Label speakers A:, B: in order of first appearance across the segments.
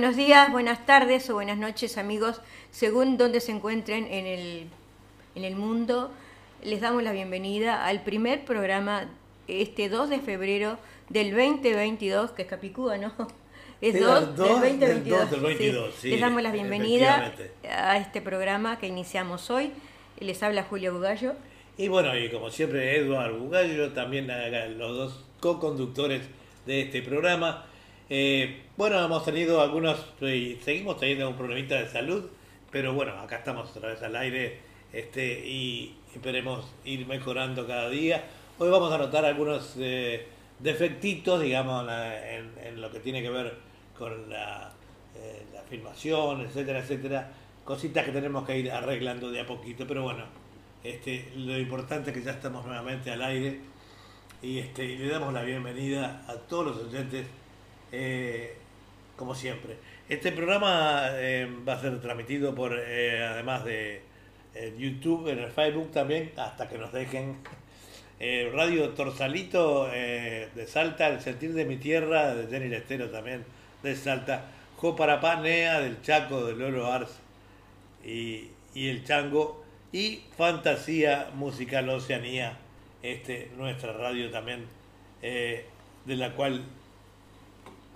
A: Buenos días, buenas tardes o buenas noches amigos, según donde se encuentren en el, en el mundo. Les damos la bienvenida al primer programa este 2 de febrero del 2022, que es Capicúa, ¿no? Es 2 del 2022. sí. Les damos la bienvenida a este programa que iniciamos hoy. Les habla Julio Bugallo.
B: Y bueno, y como siempre, Eduardo Bugallo, también los dos co-conductores de este programa. Eh, bueno, hemos tenido algunos, y seguimos teniendo un problemita de salud, pero bueno, acá estamos otra vez al aire este, y esperemos ir mejorando cada día. Hoy vamos a notar algunos eh, defectitos, digamos, en, lo que tiene que ver con la, eh, la filmación, etcétera, etcétera. Cositas que tenemos que ir arreglando de a poquito, pero bueno, este, lo importante es que ya estamos nuevamente al aire y, este, le damos la bienvenida a todos los oyentes eh, como siempre. Este programa eh, va a ser transmitido por, eh, además de YouTube, en el Facebook también, hasta que nos dejen. Radio Torsalito de Salta, El Sentir de mi Tierra, de Jenny Lestero también, de Salta. Joparapá Nea, del Chaco, de Lolo Ars y, y el Chango. Y Fantasía Musical Oceanía, este, nuestra radio también, de la cual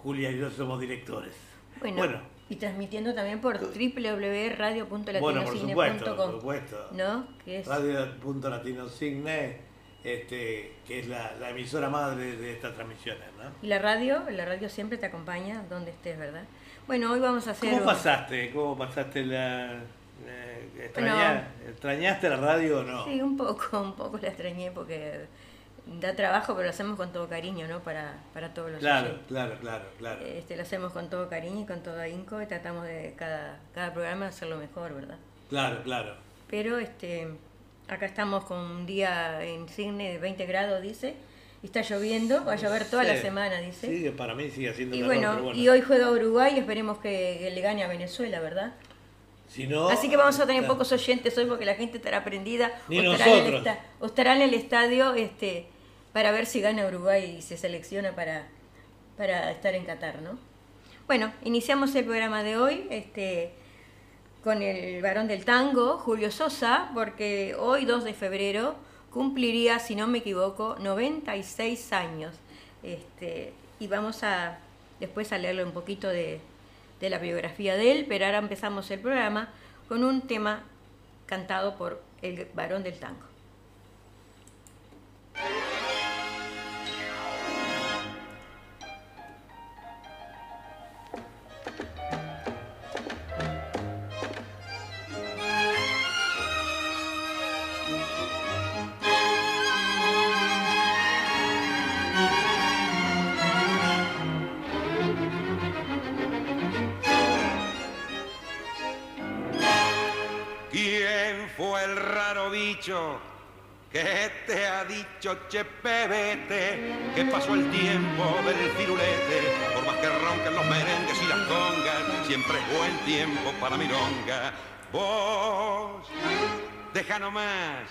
B: Julia y yo somos directores.
A: Bueno, y transmitiendo también por www.radio.latinocine.com. Bueno, por supuesto, por supuesto.
B: ¿No? es... Radio.latinocine, este, que es la, emisora madre de estas transmisiones, ¿no?
A: Y la radio, la radio siempre te acompaña donde estés, ¿verdad? Bueno, hoy vamos a hacer...
B: ¿Cómo pasaste? ¿Cómo pasaste la... ¿Extrañaste la radio o no?
A: Sí, un poco, un poco la extrañé porque da trabajo, pero lo hacemos con todo cariño, ¿no? Para, para todos los
B: Claro, claro, claro, claro.
A: Este, lo hacemos con todo cariño y con todo ahínco y tratamos de cada, cada programa hacerlo mejor, ¿verdad?
B: Claro, claro.
A: Pero este, acá estamos con un día en Signe de 20 grados, dice, y está lloviendo, va a llover toda la semana, dice.
B: Sí, para mí sigue siendo
A: y bueno, Y hoy juega Uruguay y esperemos que, le gane a Venezuela, ¿verdad?
B: Si no,
A: Así que vamos a tener pocos oyentes hoy porque la gente estará prendida
B: o estará, en el,
A: o estará en el estadio este, para ver si gana Uruguay y se selecciona para, para estar en Qatar, ¿no? Bueno, iniciamos el programa de hoy este, con el varón del tango, Julio Sosa, porque hoy, 2 de febrero, cumpliría, si no me equivoco, 96 años. Este, y vamos a después a leerle un poquito de, de la biografía de él, pero ahora empezamos el programa con un tema cantado por el varón del tango.
C: Que te ha dicho che pebete que pasó el tiempo del firulete. Por más que ronquen los merengues y las congas siempre es buen tiempo para mironga. Vos deja nomás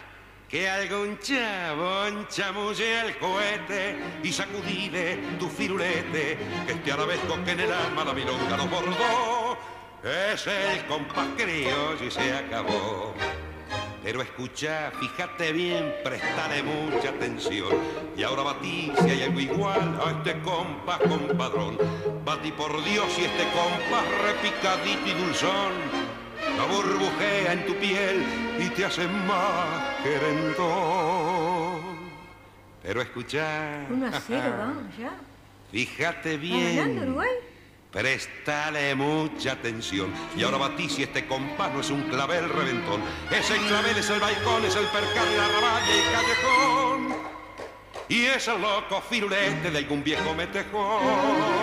C: que algún chabón chamulle al cohete y sacudile tu firulete que este arabesco que en el alma la milonga nos bordó. Es el compás criollo y se acabó pero escucha, fíjate bien, prestale mucha atención. Y ahora batí si hay algo igual a este compás compadrón. Batí por Dios y este compás repicadito y dulzón. La burbujea en tu piel y te hace más querendón. Pero escucha.
A: Uno a cero, vamos ya.
C: Fíjate bien.
A: Uruguay?
C: Prestale mucha atención. Y ahora batí si este compás no es un clavel reventón. Ese clavel es el balcón, es el percal, la raballa y callejón. Y es el loco firulete de algún viejo metejón.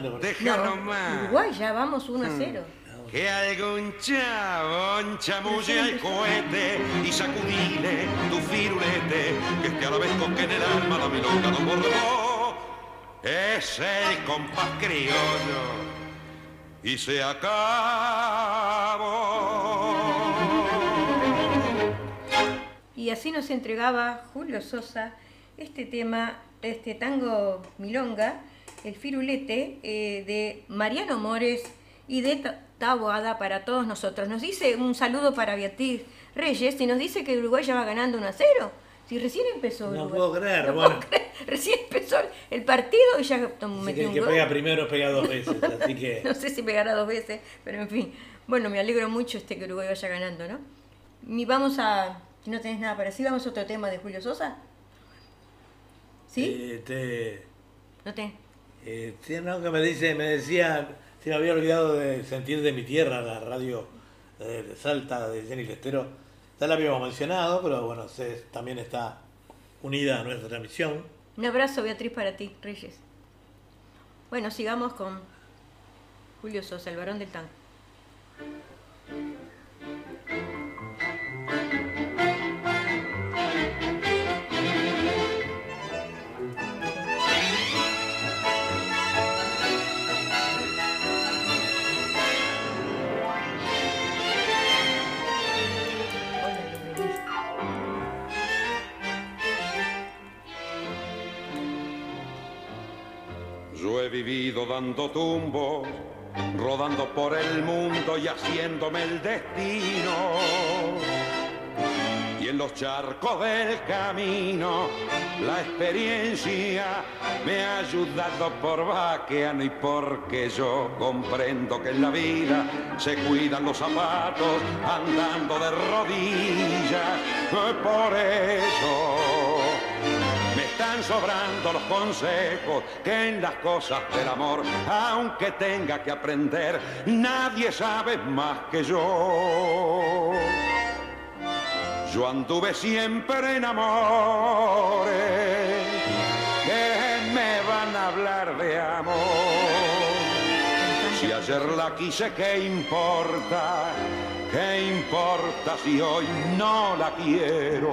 A: Una
C: Deja nomás.
A: Uruguay, ya vamos 1 a 0.
C: Hmm. Que algún chabón chamulle al cohete y sacudile tu firulete, que este arabesco que en el alma la milonga no bordó, es el compás criollo. y se acabó.
A: Y así nos entregaba Julio Sosa este tema, este tango milonga, el firulete eh, de Mariano Mores y de Ta- Taboada para todos nosotros. Nos dice un saludo para Beatriz Reyes y nos dice que Uruguay ya va ganando 1 a 0. Si recién empezó
B: No
A: Uruguay.
B: puedo creer,
A: No
B: bueno.
A: puedo creer. Recién empezó el partido y ya metió
B: que el
A: un
B: que
A: gol.
B: pega primero pega dos veces, así que
A: No sé si pegará dos veces, pero en fin. Bueno, me alegro mucho este que Uruguay vaya ganando, ¿no? Y vamos a, si no tenés nada para decir, vamos a otro tema de Julio Sosa. ¿Sí?
B: eh, te,
A: ¿No tenés?
B: Eh, que me dice, me decía, se me había olvidado de sentir de mi tierra la radio eh, de Salta de Jenny Lestero. Ya la habíamos mencionado, pero bueno, también está unida a nuestra transmisión.
A: Un abrazo, Beatriz, para ti, Reyes. Bueno, sigamos con Julio Sosa, el varón del tango.
C: Dando tumbos, rodando por el mundo y haciéndome el destino. Y en los charcos del camino, la experiencia me ha ayudado por vaqueano y porque yo comprendo que en la vida se cuidan los zapatos andando de rodillas. Por eso están sobrando los consejos que en las cosas del amor, aunque tenga que aprender, nadie sabe más que yo. Yo anduve siempre en amores que me van a hablar de amor. Si ayer la quise, ¿qué importa? ¿Qué importa si hoy no la quiero?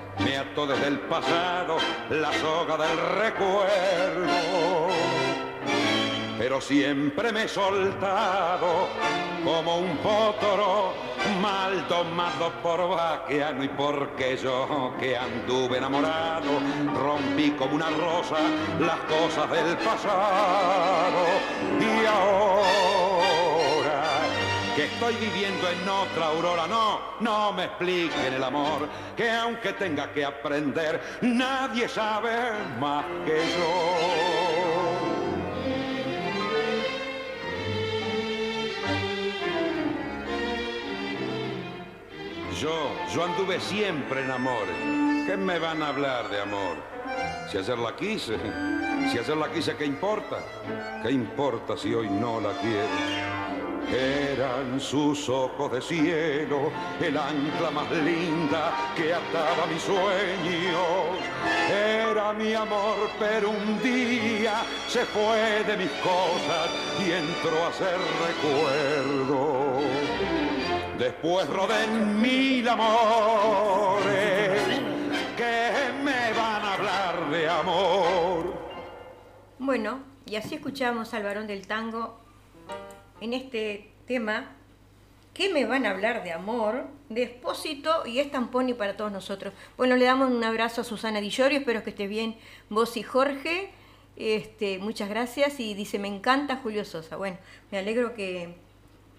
C: me ató desde el pasado la soga del recuerdo. Pero siempre me he soltado como un potro mal tomado por vaqueano y porque yo que anduve enamorado rompí como una rosa las cosas del pasado y ahora que estoy viviendo en otra aurora. No, no me expliquen el amor, que aunque tenga que aprender, nadie sabe más que yo. Yo, yo anduve siempre en amores. ¿Qué me van a hablar de amor? Si ayer la quise, si ayer la quise, ¿qué importa? ¿Qué importa si hoy no la quiero? Eran sus ojos de cielo, el ancla más linda que ataba mis sueños. Era mi amor, pero un día se fue de mis cosas y entró a ser recuerdo. Después rodé en mil amores que me van a hablar de amor.
A: Bueno, y así escuchamos al varón del tango en este tema. ¿Qué me van a hablar de amor? De Espósito y Estamponi para todos nosotros. Bueno, le damos un abrazo a Susana Di Llorio, espero que estés bien vos y Jorge. Este, muchas gracias y dice, me encanta Julio Sosa. Bueno, me alegro que,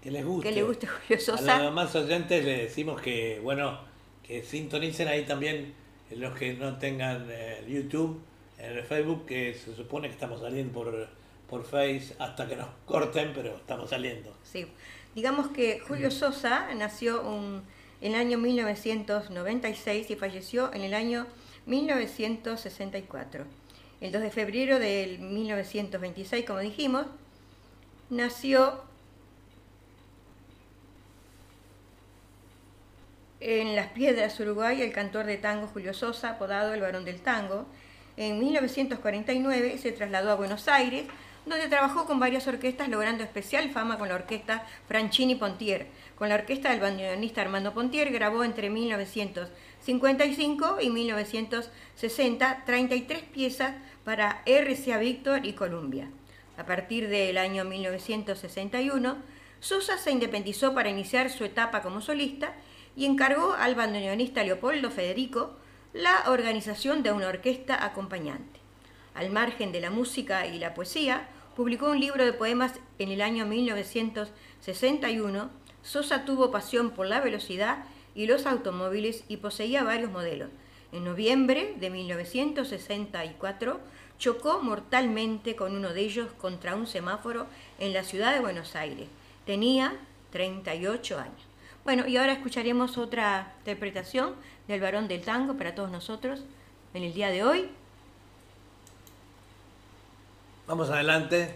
B: Que les guste.
A: que le guste Julio
B: A
A: Sosa.
B: los demás oyentes les decimos que, bueno, que sintonicen ahí también los que no tengan eh, YouTube, en el Facebook, que se supone que estamos saliendo por, por Face hasta que nos corten, pero estamos saliendo.
A: Sí. Digamos que Julio Sosa nació un- en el año 1996 y falleció en el año 1964. El 2 de febrero del 1926, como dijimos, nació en Las Piedras, Uruguay, el cantor de tango Julio Sosa, apodado el Barón del Tango. En 1949 se trasladó a Buenos Aires, donde trabajó con varias orquestas, logrando especial fama con la orquesta Franchini Pontier. Con la orquesta del bandoneonista Armando Pontier grabó entre 1955 y 1960 33 piezas para RCA Víctor y Columbia. A partir del año 1961, Sosa se independizó para iniciar su etapa como solista y encargó al bandoneonista Leopoldo Federico la organización de una orquesta acompañante. Al margen de la música y la poesía, publicó un libro de poemas en el año 1961. Sosa tuvo pasión por la velocidad y los automóviles y poseía varios modelos. En noviembre de 1964 chocó mortalmente con uno de ellos contra un semáforo en la ciudad de Buenos Aires. Tenía 38 años. Bueno, y ahora escucharemos otra interpretación del varón del tango para todos nosotros en el día de hoy.
B: Vamos adelante.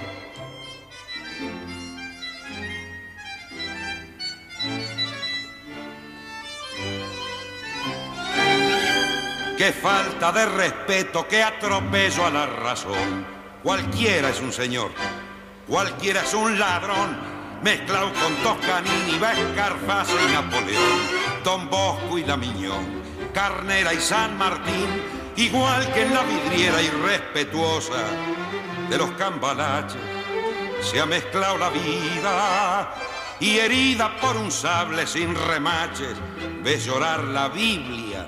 C: Qué falta de respeto, qué atropello a la razón. Cualquiera es un señor, cualquiera es un ladrón, mezclado con Toscanini, Vescarfase y Napoleón, Don Bosco y la Miñón, Carnera y San Martín, igual que en la vidriera irrespetuosa de los cambalaches, se ha mezclado la vida y herida por un sable sin remaches, ves llorar la Biblia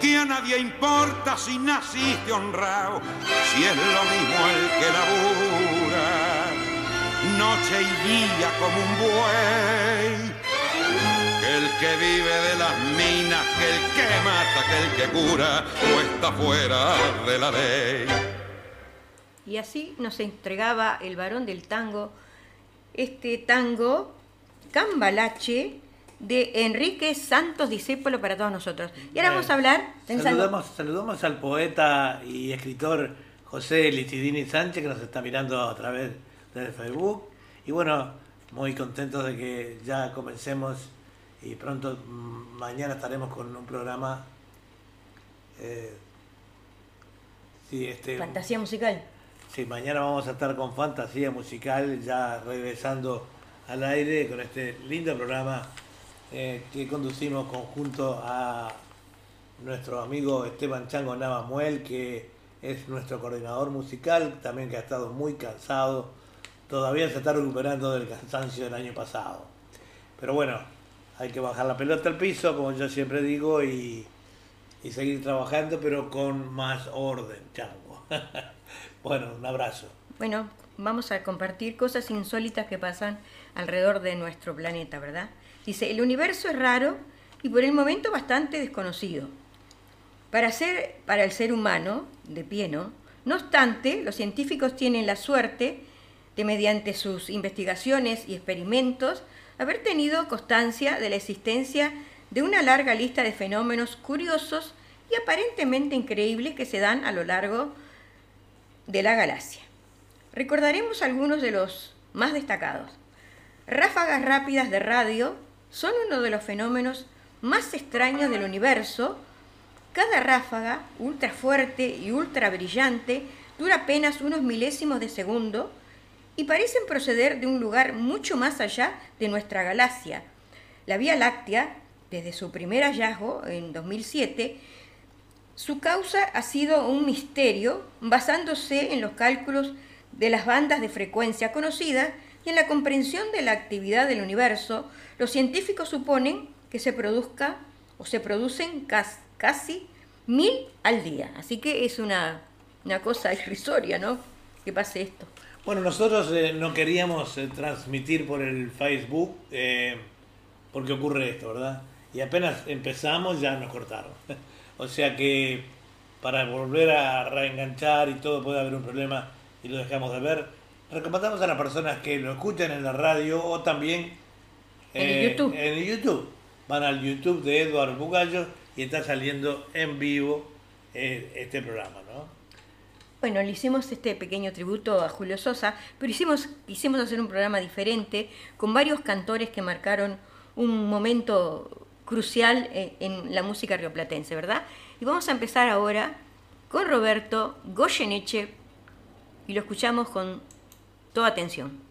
C: que a nadie importa si naciste honrado, si es lo mismo el que labura, noche y día como un buey. Que el que vive de las minas, que el que mata, que el que cura, o está fuera de la ley.
A: Y así nos entregaba el varón del tango, este tango Cambalache, de Enrique Santos Discípulo para todos nosotros. Y ahora vamos a hablar...
B: Saludamos, saludamos al poeta y escritor José Licidini Sánchez que nos está mirando a través del Facebook. Y bueno, muy contentos de que ya comencemos y pronto mm, mañana estaremos con un programa...
A: Eh, este, Fantasía musical.
B: Sí, mañana vamos a estar con Fantasía musical ya regresando al aire con este lindo programa eh, que conducimos conjunto a nuestro amigo Esteban Chango Navamuel, que es nuestro coordinador musical, también que ha estado muy cansado, todavía se está recuperando del cansancio del año pasado. Pero bueno, hay que bajar la pelota al piso, como yo siempre digo, y, y seguir trabajando, pero con más orden, Chango. bueno, un abrazo.
A: Bueno, vamos a compartir cosas insólitas que pasan alrededor de nuestro planeta, ¿verdad? Dice, el universo es raro y por el momento bastante desconocido. Para, para el ser humano, de pie, ¿no? No obstante, los científicos tienen la suerte de, mediante sus investigaciones y experimentos, haber tenido constancia de la existencia de una larga lista de fenómenos curiosos y aparentemente increíbles que se dan a lo largo de la galaxia. Recordaremos algunos de los más destacados. Ráfagas rápidas de radio son uno de los fenómenos más extraños del universo. Cada ráfaga, ultra fuerte y ultra brillante, dura apenas unos milésimos de segundo y parecen proceder de un lugar mucho más allá de nuestra galaxia. La Vía Láctea, desde su primer hallazgo en 2007, su causa ha sido un misterio basándose en los cálculos de las bandas de frecuencia conocidas y en la comprensión de la actividad del universo, los científicos suponen que se produzca o se producen casi, mil al día. Así que es una, cosa irrisoria, ¿no? Que pase esto.
B: Bueno, nosotros eh, no queríamos eh, transmitir por el Facebook eh, porque ocurre esto, ¿verdad? Y apenas empezamos ya nos cortaron. o sea que para volver a reenganchar y todo puede haber un problema y lo dejamos de ver. Recomendamos a las personas que lo escuchan en la radio o también
A: en YouTube.
B: En YouTube. Van al YouTube de Eduardo Bugallo y está saliendo en vivo eh, este programa, ¿no?
A: Bueno, le hicimos este pequeño tributo a Julio Sosa, pero hicimos, quisimos hacer un programa diferente con varios cantores que marcaron un momento crucial en, en la música rioplatense, ¿verdad? Y vamos a empezar ahora con Roberto Goyeneche y lo escuchamos con toda atención.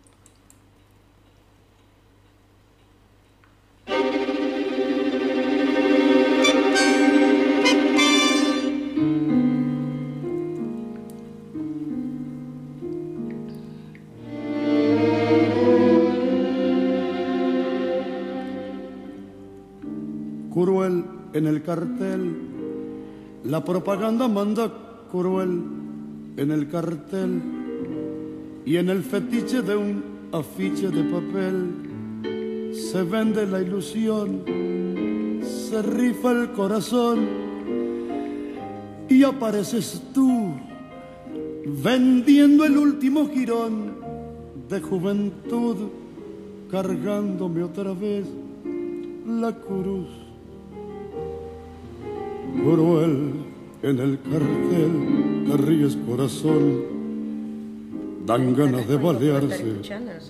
D: Cruel en el cartel, la propaganda manda cruel en el cartel y en el fetiche de un afiche de papel se vende la ilusión, se rifa el corazón y apareces tú vendiendo el último girón de juventud, cargándome otra vez la cruz. Cruel en el cartel, te ríes corazón, dan ganas de balearse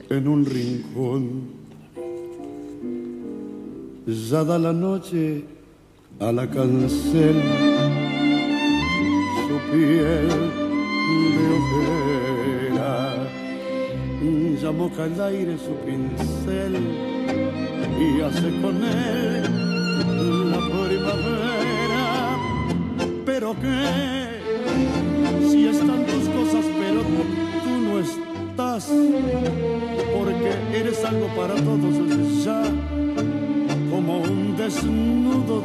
D: en un rincón. Ya da la noche a la cancel, su piel de ojera, ya moja el aire su pincel y hace con él la primavera. Pero que si están tus cosas, pero tú no estás, porque eres algo para todos ya,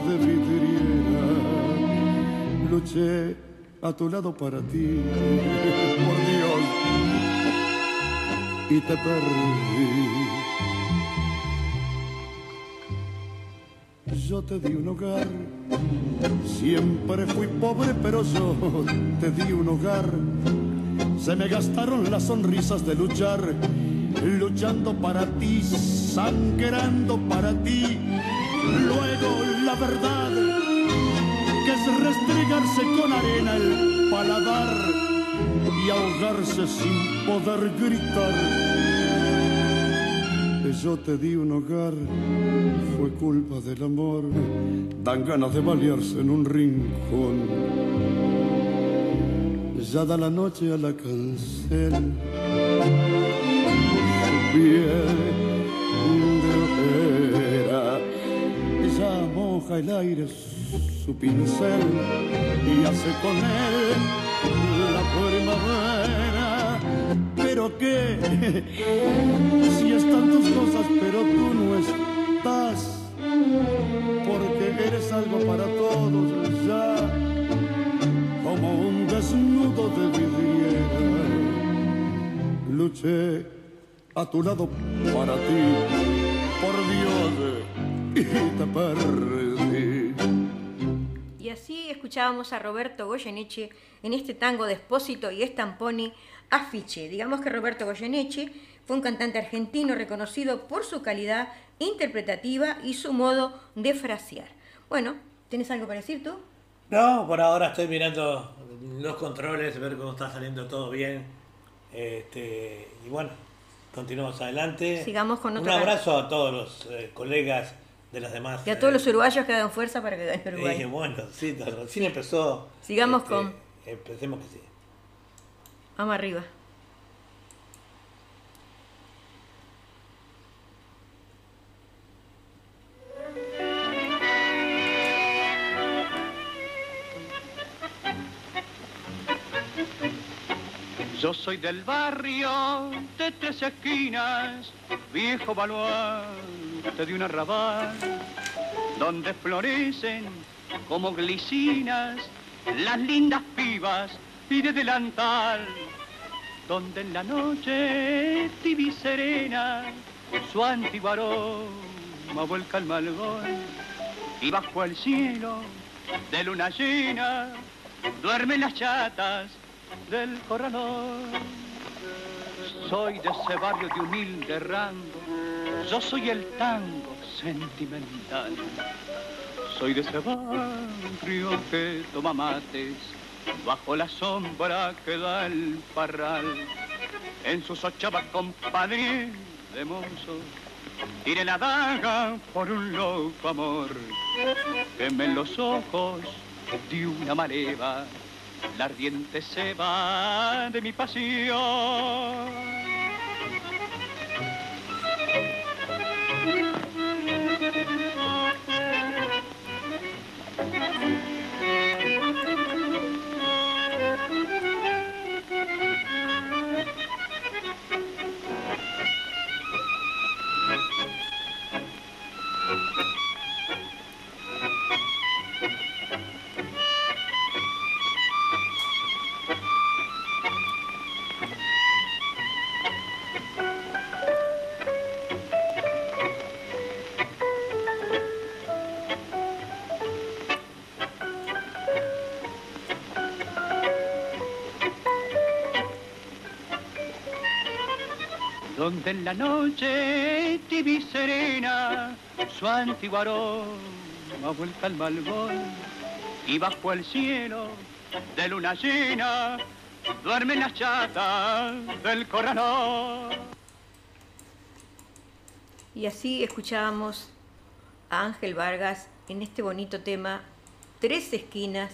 D: de vidriera. Luché a tu lado para ti, por Dios, y te perdí. yo te di un hogar. Siempre fui pobre, pero yo te di un hogar. Se me gastaron las sonrisas de luchar, luchando para ti, sangrando para ti. Luego la verdad, que es restregarse con arena el paladar y ahogarse sin poder gritar yo te di un hogar fue culpa del amor. Dan ganas de balearse en un rincón. Ya da la noche a la cancel. Su piel
E: el aire su pincel y hace con él la primavera. Pero qué, si están tus cosas, pero tú no estás, porque eres algo para todos ya, como un desnudo de vidriera. Luché a tu lado para ti, por Dios, y te perdí.
A: Y así escuchábamos a Roberto Goyeneche en este tango de Espósito y Estamponi Afiche. Digamos que Roberto Goyeneche fue un cantante argentino reconocido por su calidad interpretativa y su modo de frasear. Bueno, ¿tienes algo para decir tú?
B: No, por ahora estoy mirando los controles, ver cómo está saliendo todo bien. Este, y bueno, continuamos adelante.
A: Sigamos con
B: Un
A: otra-
B: abrazo a todos los eh, colegas de las demás.
A: Y a todos
B: eh,
A: los uruguayos que hagan fuerza para que gane Uruguay.
B: bueno, sí, recién empezó.
A: Sigamos
B: este,
A: con-
B: Empecemos que sí.
A: Vamos arriba.
F: Yo soy del barrio de tres esquinas, viejo baluarte de un arrabal, donde florecen como glicinas las lindas pibas y de delantal, donde en la noche tibia y serena su antiguo vuelca al malgón y bajo el cielo de luna llena duermen las chatas del corralón. Soy de ese barrio de humilde rango, yo soy el tango sentimental. Soy de ese barrio que toma mates bajo la sombra que da el parral. En sus ochavas compadre de mozo, tiré la daga por un loco amor. Queme en los ojos de una mareva la ardiente se va de mi pasión. La noche tibia y serena su antiguo aroma vuelta al malvón y bajo el cielo de luna llena duermen las chatas del corralón.
A: Y así escuchábamos a Ángel Vargas en este bonito tema Tres esquinas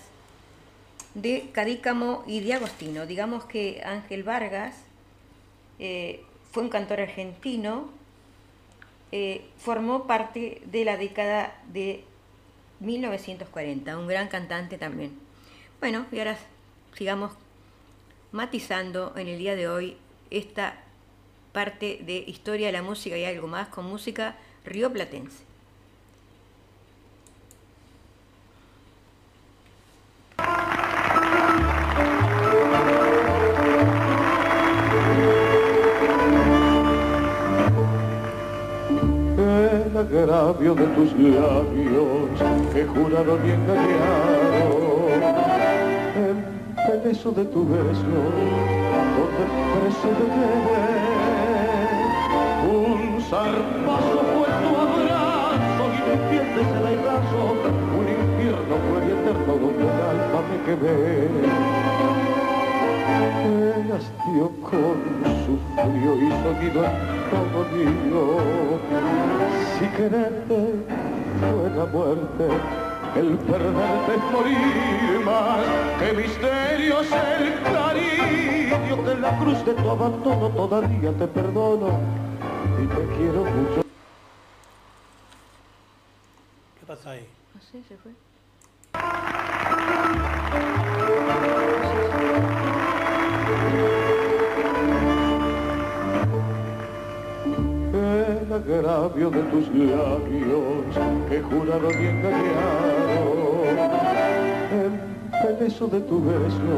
A: de Cadícamo y de Agostino. Digamos que Ángel Vargas eh, fue un cantor argentino, eh, formó parte de la década de 1940, un gran cantante también. Bueno, y ahora sigamos matizando en el día de hoy esta parte de historia de la música y algo más con música rioplatense.
E: El agravio de tus labios que juraron y engañaron El beso de tu beso donde preso de querer Un zarpazo fue tu abrazo y me pierdes el airazo Un infierno fue y eterno donde el alma me quedé el hastío con su frío y sonido mío. Si quererte fue la muerte, el perderte es morir más. Que misterio es el cariño que en la cruz de tu abandono todavía te perdono y te quiero mucho.
B: ¿Qué ¿Qué pasa ahí?
A: Sé, se fue.
E: Agravio de tus labios que jurado y engañado. El beso de tu beso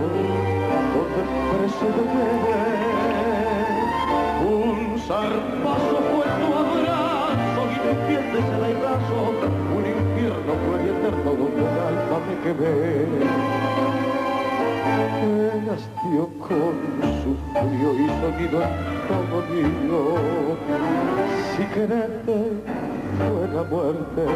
E: donde preso de querer un zarpazo fue tu abrazo y me pierdes el abrazo un infierno fue y eterno donde el alma me quedé el hastío con su frío y sonido todo mío. Si quererte fue la muerte,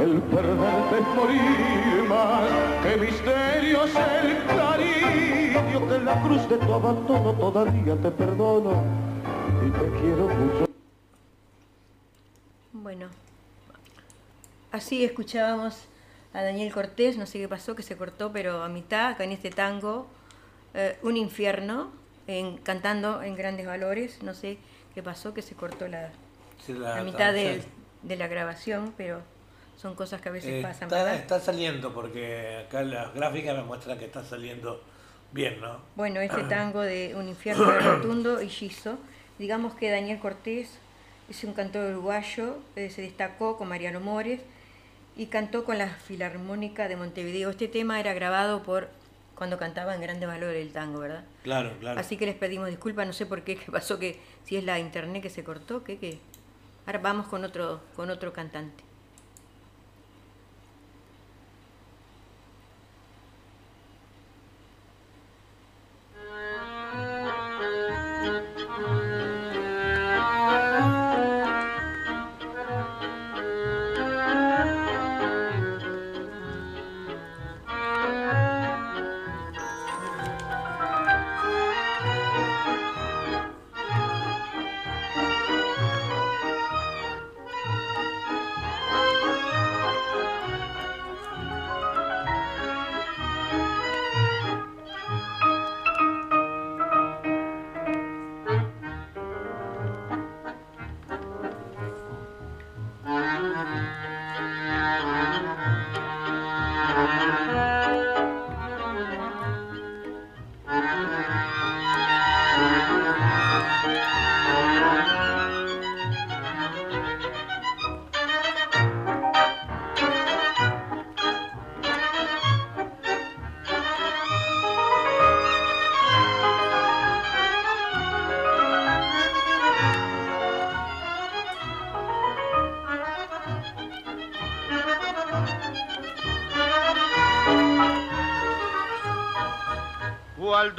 E: el perderte es morir más. Que misterio es el cariño que la cruz de tu abandono todavía te perdono y te quiero mucho.
A: Bueno, así escuchábamos a Daniel Cortés, no sé qué pasó, que se cortó, pero a mitad, acá en este tango, eh, Un infierno, en, cantando en grandes valores, no sé qué pasó, que se cortó la,
B: Sí, la-
A: la mitad de, de la grabación, pero son cosas que a veces
B: Eh,
A: pasan,
B: está,
A: ¿verdad?
B: está saliendo, porque acá las gráficas me muestran que está saliendo bien, ¿no?
A: Bueno, este tango de Un infierno de Rotundo y Giso, digamos que Daniel Cortés es un cantor uruguayo, eh, se destacó con Mariano Mores y cantó con la Filarmónica de Montevideo. Este tema era grabado por cuando cantaba en Grande Valor el tango, ¿verdad?
B: Claro, claro.
A: Así que les pedimos disculpas, no sé por qué, qué pasó, que si es la internet que se cortó, que qué. Ahora vamos con otro, con otro cantante.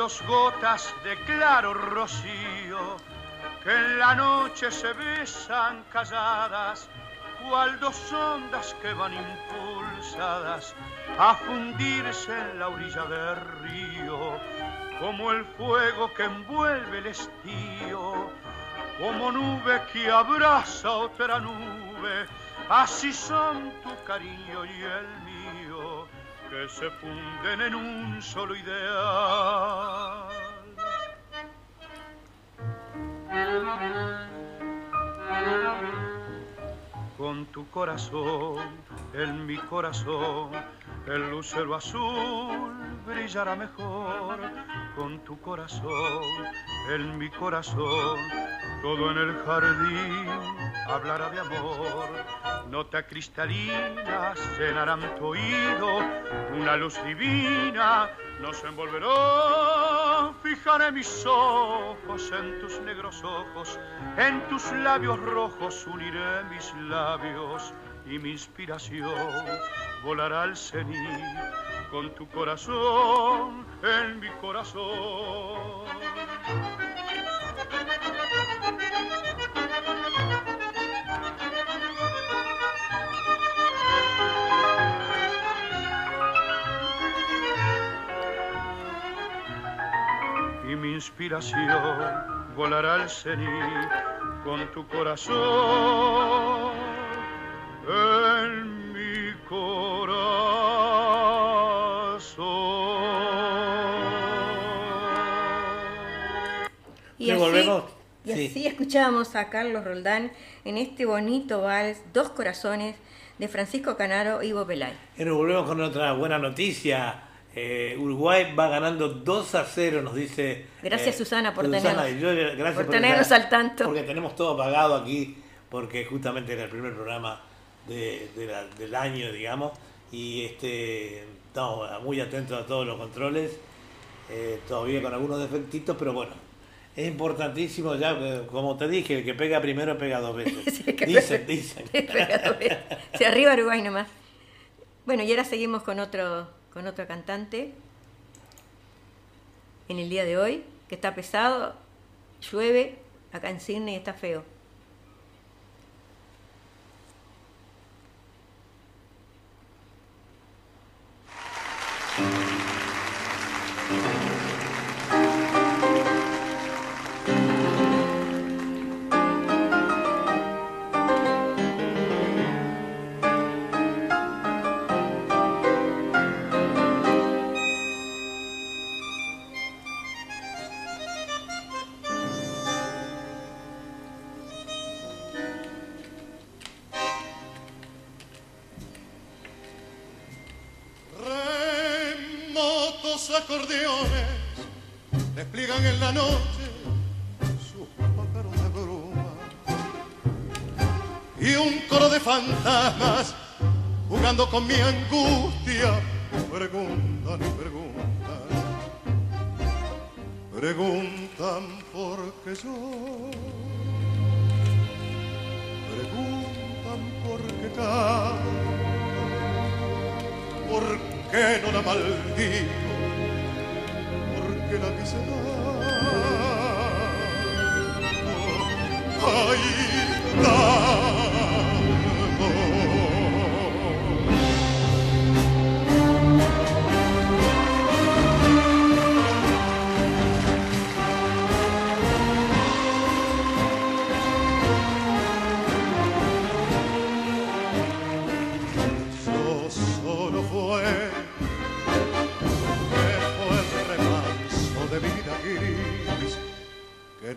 G: Dos gotas de claro rocío que en la noche se besan calladas, cual dos ondas que van impulsadas a fundirse en la orilla del río, como el fuego que envuelve el estío, como nube que abraza otra nube, así son tu cariño y el mío, que se funden en un solo ideal. Corazón, en mi corazón, el lucero azul brillará mejor. Con tu corazón, en mi corazón, todo en el jardín hablará de amor. Nota cristalina llenarán tu oído, una luz divina nos envolverá. Fijaré mis ojos en tus negros ojos, en tus labios rojos uniré mis labios y mi inspiración volará al cenit con tu corazón en mi corazón. Inspiración volará al cenit con tu corazón en mi corazón.
A: Y
B: Y
A: así,
B: volvemos.
A: Y
B: Sí.
A: así escuchábamos a Carlos Roldán en este bonito vals, Dos Corazones, de Francisco Canaro y Ivo Pelay.
B: Y nos volvemos con otra buena noticia. Eh, Uruguay va ganando 2 a 0, nos dice. eh,
A: Gracias, Susana, por
B: Susana,
A: tenernos-
B: y yo, eh, gracias
A: por tenernos
B: estar-
A: al tanto.
B: Porque tenemos todo apagado aquí, porque justamente era el primer programa de- de la- del año, digamos. Y este estamos muy atentos a todos los controles, eh, todavía con algunos defectitos, pero bueno. Es importantísimo ya, como te dije, el que pega primero pega dos veces.
A: Sí,
B: dicen, dicen.
A: Se arriba Uruguay nomás. Bueno, y ahora seguimos con otro, con otro cantante en el día de hoy, que está pesado, llueve, acá en Sydney está feo.
H: La maldigo? ¿Por qué la quise tanto? ¡Ay!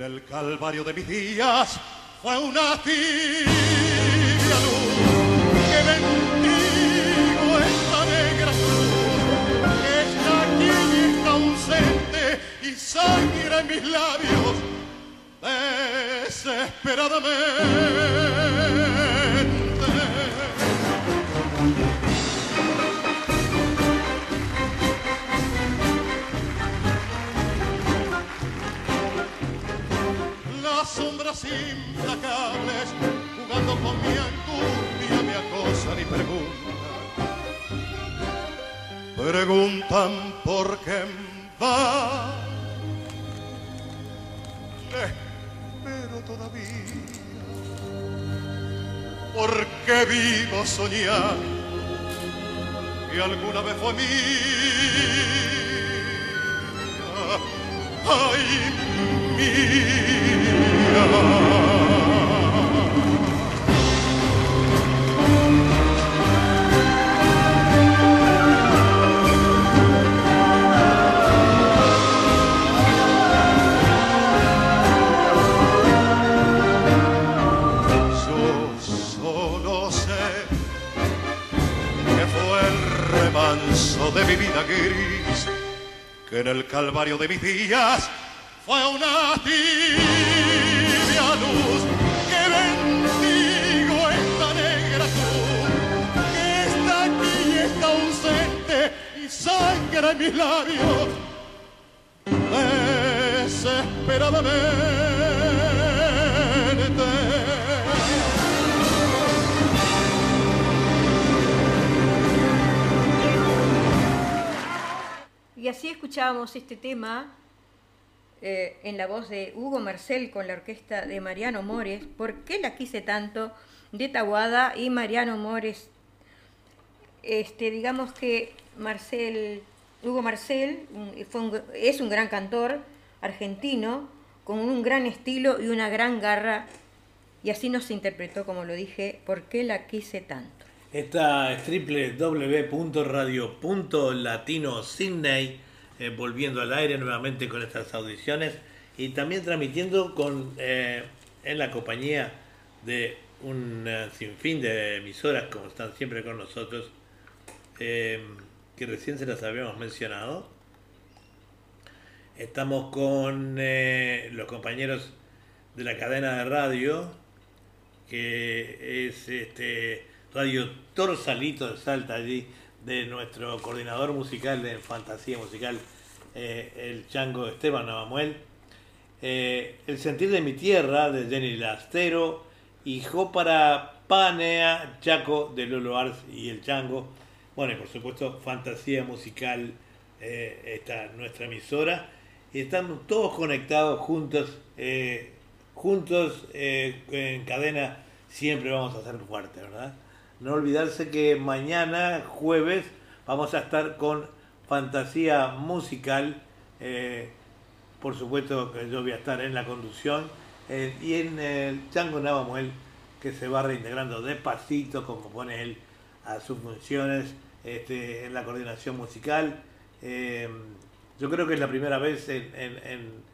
H: El calvario de mis días fue una tibia luz que bendigo esta negra cruz que está aquí está ausente y sangre en mis labios desesperadamente. Implacables jugando con mi angustia me acosan y preguntan. Preguntan por qué va. Le espero todavía. Porque vivo soñar que alguna vez fue mía. Yo solo sé que fue el remanso de mi vida gris, que en el calvario de mis días fue una tibia luz que bendigo esta negra cruz, que está aquí y está ausente y sangra en mis labios desesperadamente.
A: Y así escuchábamos este tema eh, en la voz de Hugo Marcel con la orquesta de Mariano Mores, ¿Por qué la quise tanto? de Taguada y Mariano Mores. Este, digamos que Marcel, Hugo Marcel es un gran cantor argentino con un gran estilo y una gran garra y así nos interpretó, como lo dije, ¿por qué la quise tanto?
B: Esta es www.radio.latino Sydney, eh, volviendo al aire nuevamente con estas audiciones y también transmitiendo con, eh, en la compañía de un eh, sinfín de emisoras como están siempre con nosotros, eh, que recién se las habíamos mencionado. Estamos con los compañeros de la cadena de radio, que es este Radio Torsalito de Salta allí, de nuestro coordinador musical de fantasía musical, el chango Esteban Navamuel eh, el sentir de mi tierra de Jenny Lastero y para Panea Chaco de Lolo Ars y el Chango. Bueno, y por supuesto, Fantasía Musical, eh, esta nuestra emisora. Y estamos todos conectados juntos, eh, juntos en cadena, siempre vamos a ser fuertes, ¿verdad? No olvidarse que mañana, jueves, vamos a estar con Fantasía Musical por supuesto que yo voy a estar en la conducción eh, y en el Chango Navamuel que se va reintegrando despacito como pone él a sus funciones este, en la coordinación musical. Eh, yo creo que es la primera vez en,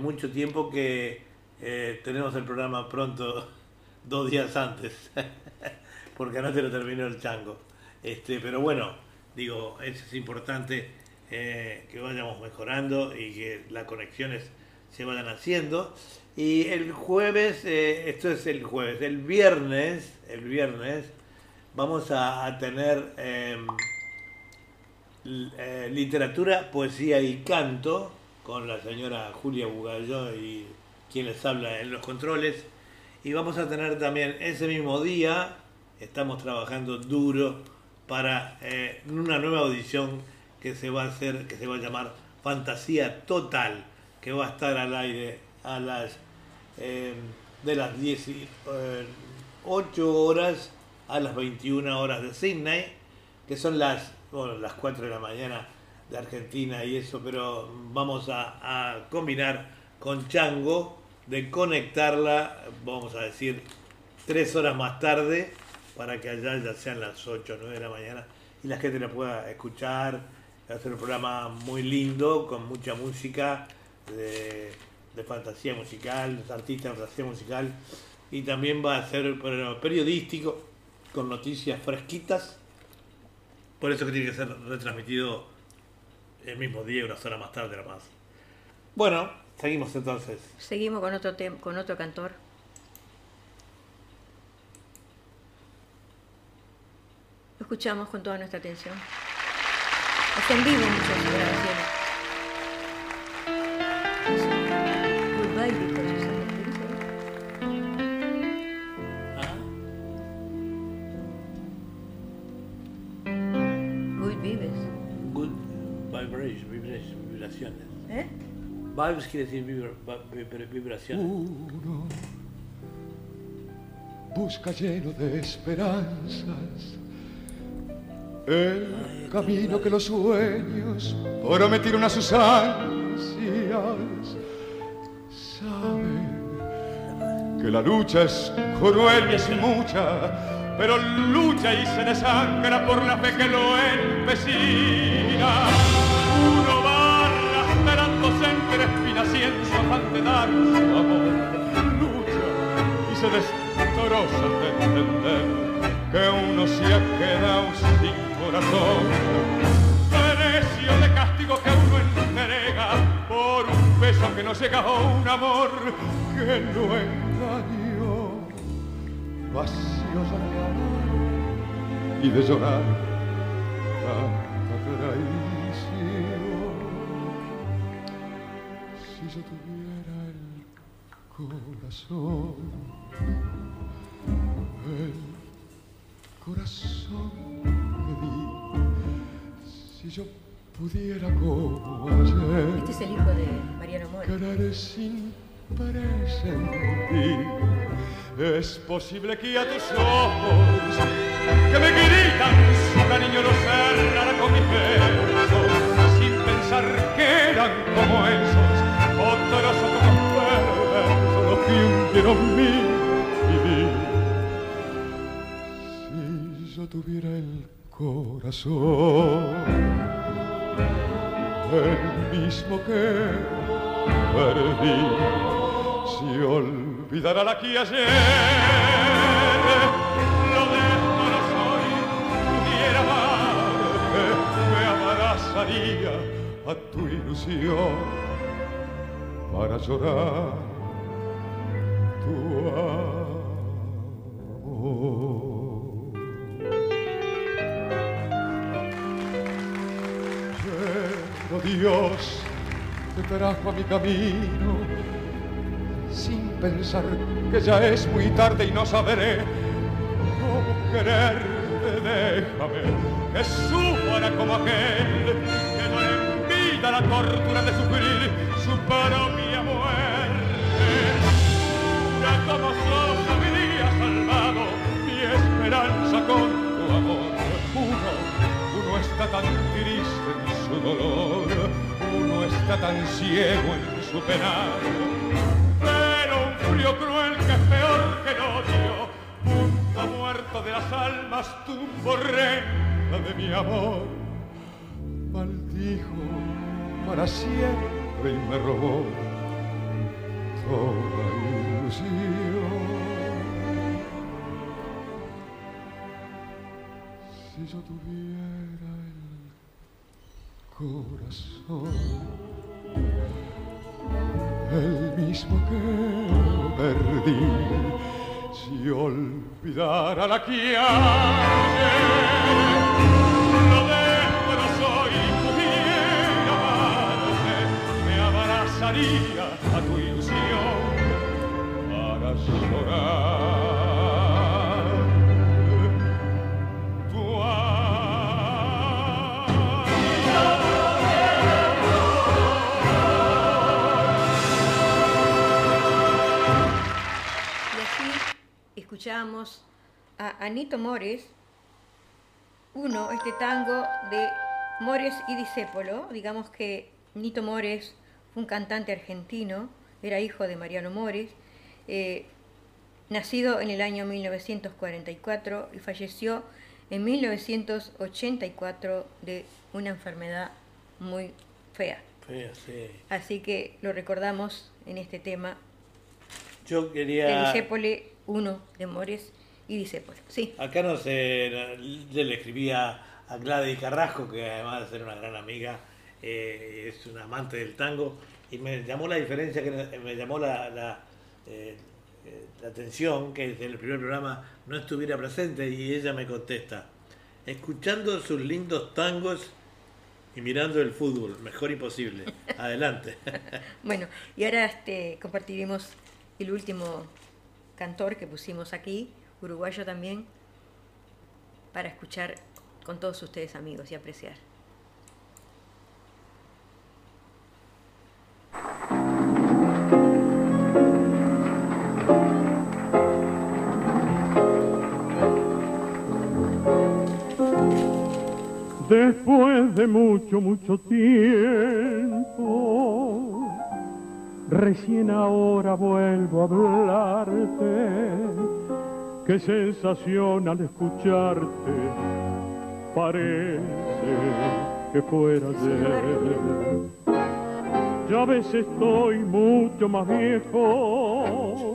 B: mucho tiempo que eh, tenemos el programa pronto dos días antes, porque anoche lo terminó el chango. Este, pero bueno, digo, eso es importante eh, que vayamos mejorando y que las conexiones se vayan haciendo. Y el jueves, eh, esto es el jueves, el viernes, el viernes vamos a, tener em, eh, literatura, poesía y canto con la señora Julia Bugallo y quien les habla en los controles. Y vamos a tener también ese mismo día, estamos trabajando duro para una nueva audición que se va a hacer, que se va a llamar Fantasía Total, que va a estar al aire a las eh, de las 18 eh, horas a las 21 horas de Sydney, que son las, las 4 de la mañana de Argentina y eso, pero vamos a, combinar con Chango de conectarla, vamos a decir, tres horas más tarde, para que allá ya sean las 8 o 9 de la mañana y la gente la pueda escuchar Va a ser un programa muy lindo, con mucha música, de, fantasía musical, de artistas de fantasía musical. Y también va a ser periodístico, con noticias fresquitas. Por eso que tiene que ser retransmitido el mismo día, unas horas más tarde, más. Bueno, seguimos entonces.
A: Seguimos con otro, con otro cantor. Escuchamos con toda nuestra atención. Es en vivo muchas
B: vibration, vibration, vibraciones.
A: ¿Eh?
B: Vibes quiere decir vibra, vibraciones.
I: Uno busca lleno de esperanzas el camino que los sueños prometieron a sus ansias. Sabe que la lucha es cruel y es mucha, pero lucha y se desangra por la fe que lo empecina. Uno va arrastrándose entre espinas y en su afán de dar su amor, lucha y se destroza de entender que uno se ha quedado sin corazón. Precio de castigo que uno entrega por un beso que no llega a un amor que lo engañó. Vacío de amor y de llorar tanta traición. Si yo tuviera el corazón, el corazón si yo pudiera como ayer.
A: Este es el hijo de Mariano Mora.
I: Sin presentir. Es posible que a tus ojos que me gritan su cariño los cerrara con mis besos sin pensar que eran como esos otros como perversos los que hundieron mi tuviera el corazón el mismo que perdí. Si olvidara la que ayer lo dejo no soy, pudiera amarte, me abrazaría a tu ilusión para llorar tu amor. Pero Dios te trajo a mi camino sin pensar que ya es muy tarde y no saberé cómo quererte. Déjame que sufra como aquel que no le vida la tortura de sufrir su propia muerte. Ya como sos habría salvado mi esperanza con tu amor. Uno, uno está tan triste en dolor, uno está tan ciego en su penar. Pero un frío cruel que es peor que el odio, punto muerto de las almas, tumbo reina de mi amor. Maldijo para siempre y me robó toda ilusión. Si yo tuviera corazón, el mismo que perdí, si olvidara la que ayer lo no soy pudiera amarte, me abrazaría a tu ilusión para llorar
A: escuchamos a Anito Mores, uno, este tango de Mores y Discépolo. Digamos que Nito Mores fue un cantante argentino, era hijo de Mariano Mores, eh, nacido en el año 1944 y falleció en 1984 de una enfermedad muy fea.
B: Fea, sí.
A: Así que lo recordamos en este tema
B: Yo
A: de
B: quería.
A: Discépole 1 de Mores y Discépolo. Sí.
B: Acá no sé, yo le escribía a Gladys Carrasco, que además de ser una gran amiga, eh, es una amante del tango, y me llamó la diferencia, que me llamó la, la, eh, eh, la atención que en el primer programa no estuviera presente y ella me contesta, escuchando sus lindos tangos y mirando el fútbol, mejor imposible. Adelante.
A: Bueno, y ahora este, compartiremos el último cantor que pusimos aquí, uruguayo también, para escuchar con todos ustedes amigos y apreciar.
J: Después de mucho, mucho tiempo, recién ahora vuelvo a hablarte. Qué sensación al escucharte, parece que fuera ayer. Ya ves estoy mucho más viejo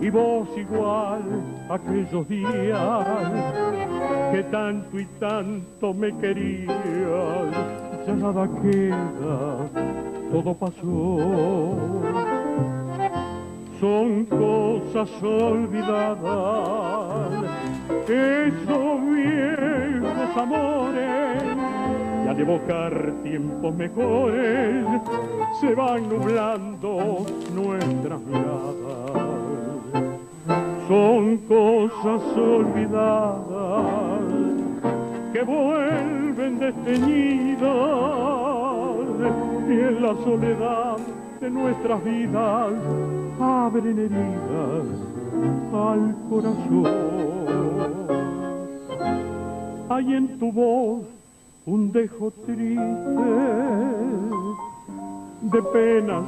J: y vos igual aquellos días que tanto y tanto me querías. Ya nada queda, todo pasó. Son cosas olvidadas, esos viejos amores y al evocar tiempos mejores se van nublando nuestras miradas. Son cosas olvidadas que vuelven desteñidas y en la soledad de nuestras vidas abren heridas al corazón. Hay en tu voz un dejo triste de penas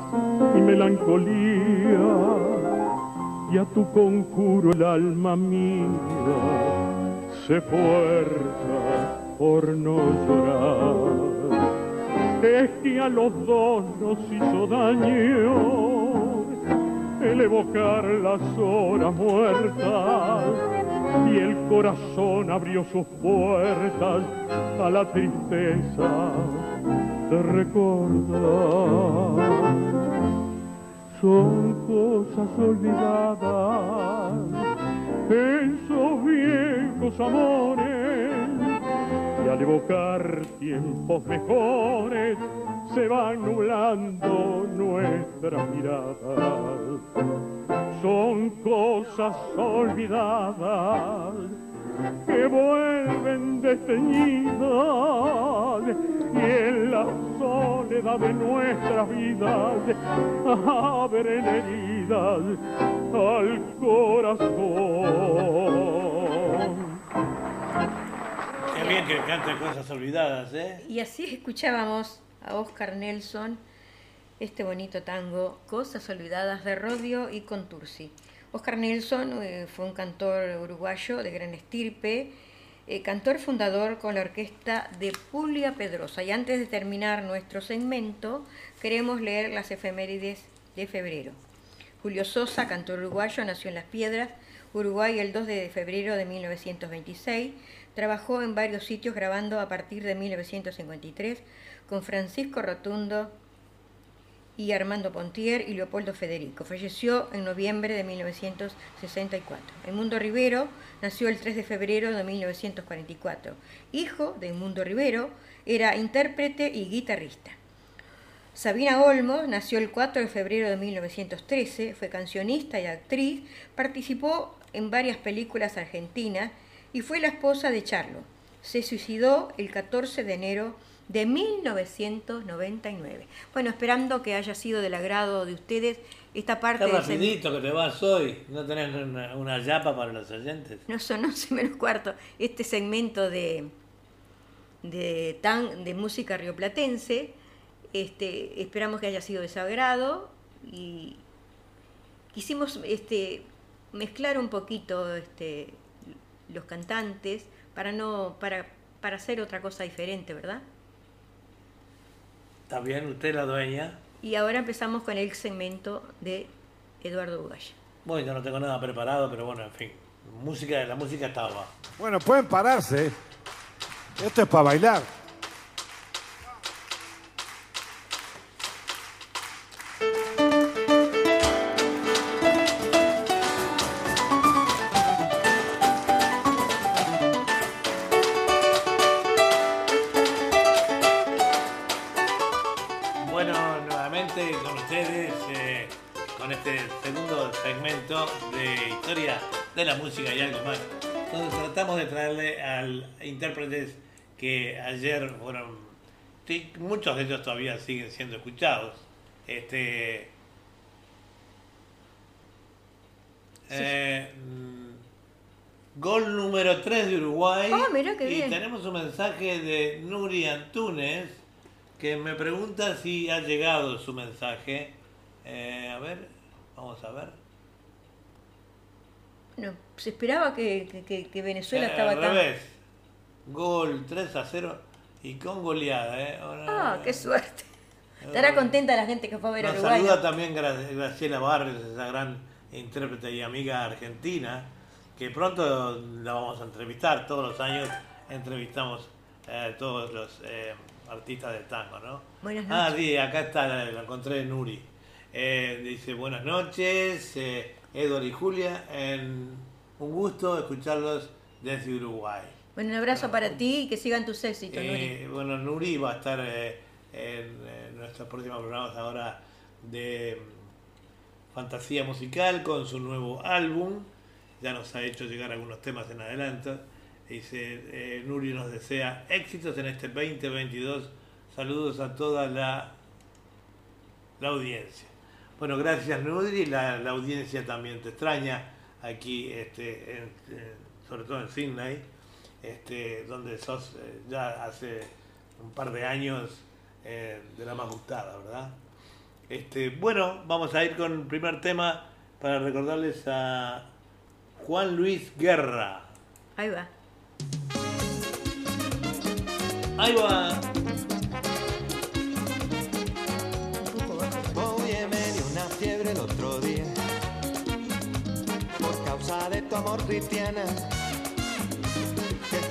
J: y melancolía y a tu conjuro el alma mía se fuerza por no llorar. es que a los dos nos hizo daño el evocar las horas muertas y el corazón abrió sus puertas a la tristeza de recordar. Son cosas olvidadas, esos viejos amores, al evocar tiempos mejores se van nublando nuestras miradas. Son cosas olvidadas que vuelven desteñidas y en la soledad de nuestras vidas abren heridas al corazón.
B: Que cante cosas olvidadas, ¿eh?
A: Y así escuchábamos a Oscar Nelson este bonito tango Cosas Olvidadas de Rodio y Contursi. Oscar Nelson eh, fue un cantor uruguayo de gran estirpe, eh, cantor fundador con la orquesta de Puglia Pedrosa. Y antes de terminar nuestro segmento, queremos leer las efemérides de febrero. Julio Sosa, cantor uruguayo, nació en Las Piedras, Uruguay, el 2 de febrero de 1926. Trabajó en varios sitios grabando a partir de 1953 con Francisco Rotundo y Armando Pontier y Leopoldo Federico. Falleció en noviembre de 1964. Mundo Rivero nació el 3 de febrero de 1944. Hijo de Mundo Rivero, era intérprete y guitarrista. Sabina Olmos nació el 4 de febrero de 1913, fue cancionista y actriz, participó en varias películas argentinas y fue la esposa de Charlo. Se suicidó el 14 de enero de 1999. Bueno, esperando que haya sido del agrado de ustedes esta parte
B: Qué rapidito que te vas hoy. ¿No tenés una, una yapa para los oyentes?
A: No son 11 menos cuarto. Este segmento de, de, tan, de música rioplatense, este, esperamos que haya sido de su agrado y quisimos este, mezclar un poquito este, los cantantes para, no, para, para hacer otra cosa diferente, ¿verdad?
B: Está bien, usted es la dueña.
A: Y ahora empezamos con el segmento de Eduardo Ugaya.
B: Bueno, yo no tengo nada preparado, pero bueno, en fin. Música, la música estaba.
K: Bueno, pueden pararse. Esto es para bailar.
B: Bueno, nuevamente con ustedes, eh, con este segundo segmento de historia de la música y algo más, donde tratamos de traerle al intérpretes que ayer fueron, muchos de ellos todavía siguen siendo escuchados. Este, eh, mm, gol número 3 de Uruguay.
A: Ah, mirá qué
B: y
A: bien.
B: tenemos un mensaje de Nuri Antunes que me pregunta si ha llegado su mensaje. Eh, a ver, vamos a ver.
A: Bueno, se esperaba que, que- Venezuela
B: Eh,
A: estaba
B: al
A: tan...
B: revés. Gol 3 a 0 y con goleada. ¿eh? Ahora-
A: Ah, qué suerte. Estará contenta la gente que fue a ver a Uruguay.
B: saluda
A: ¿no?
B: también Gra- Graciela Barrios, esa gran intérprete y amiga argentina, que pronto la vamos a entrevistar. Todos los años entrevistamos a todos los eh, artistas del tango, ¿no?
A: Buenas
B: Ah,
A: noches.
B: sí, acá está, la, encontré en Nuri. Eh, dice, buenas noches, eh, Edward y Julia, en- un gusto escucharlos desde Uruguay.
A: Bueno, un abrazo para ti y que sigan tus éxitos, Nuri.
B: Eh, bueno, Nuri va a estar eh, en, nuestros próximos programas ahora de mm, fantasía musical con su nuevo álbum. Ya nos ha hecho llegar algunos temas en adelanto. Dice, eh, Nuri nos desea éxitos en este 2022. Saludos a toda la, la audiencia. Bueno, gracias Nuri. La, la audiencia también te extraña aquí, este, en- sobre todo en Sydney este, donde sos eh, ya hace un par de años eh, de la más gustada, ¿verdad? Este, bueno, vamos a ir con el primer tema para recordarles a Juan Luis Guerra.
A: Ahí va.
B: Ahí va.
L: Oye, me dio una fiebre el otro día por causa de tu amor, Cristiana.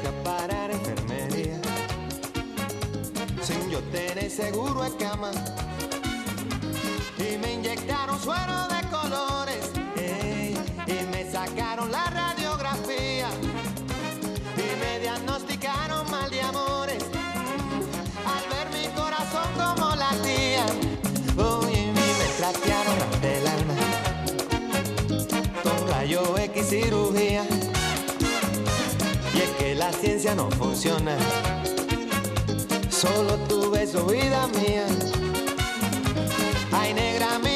L: Que parar enfermería sin yo tener seguro en cama y me inyectaron suero de la ciencia no funciona. Solo tu beso, vida mía. Ay, negra mía.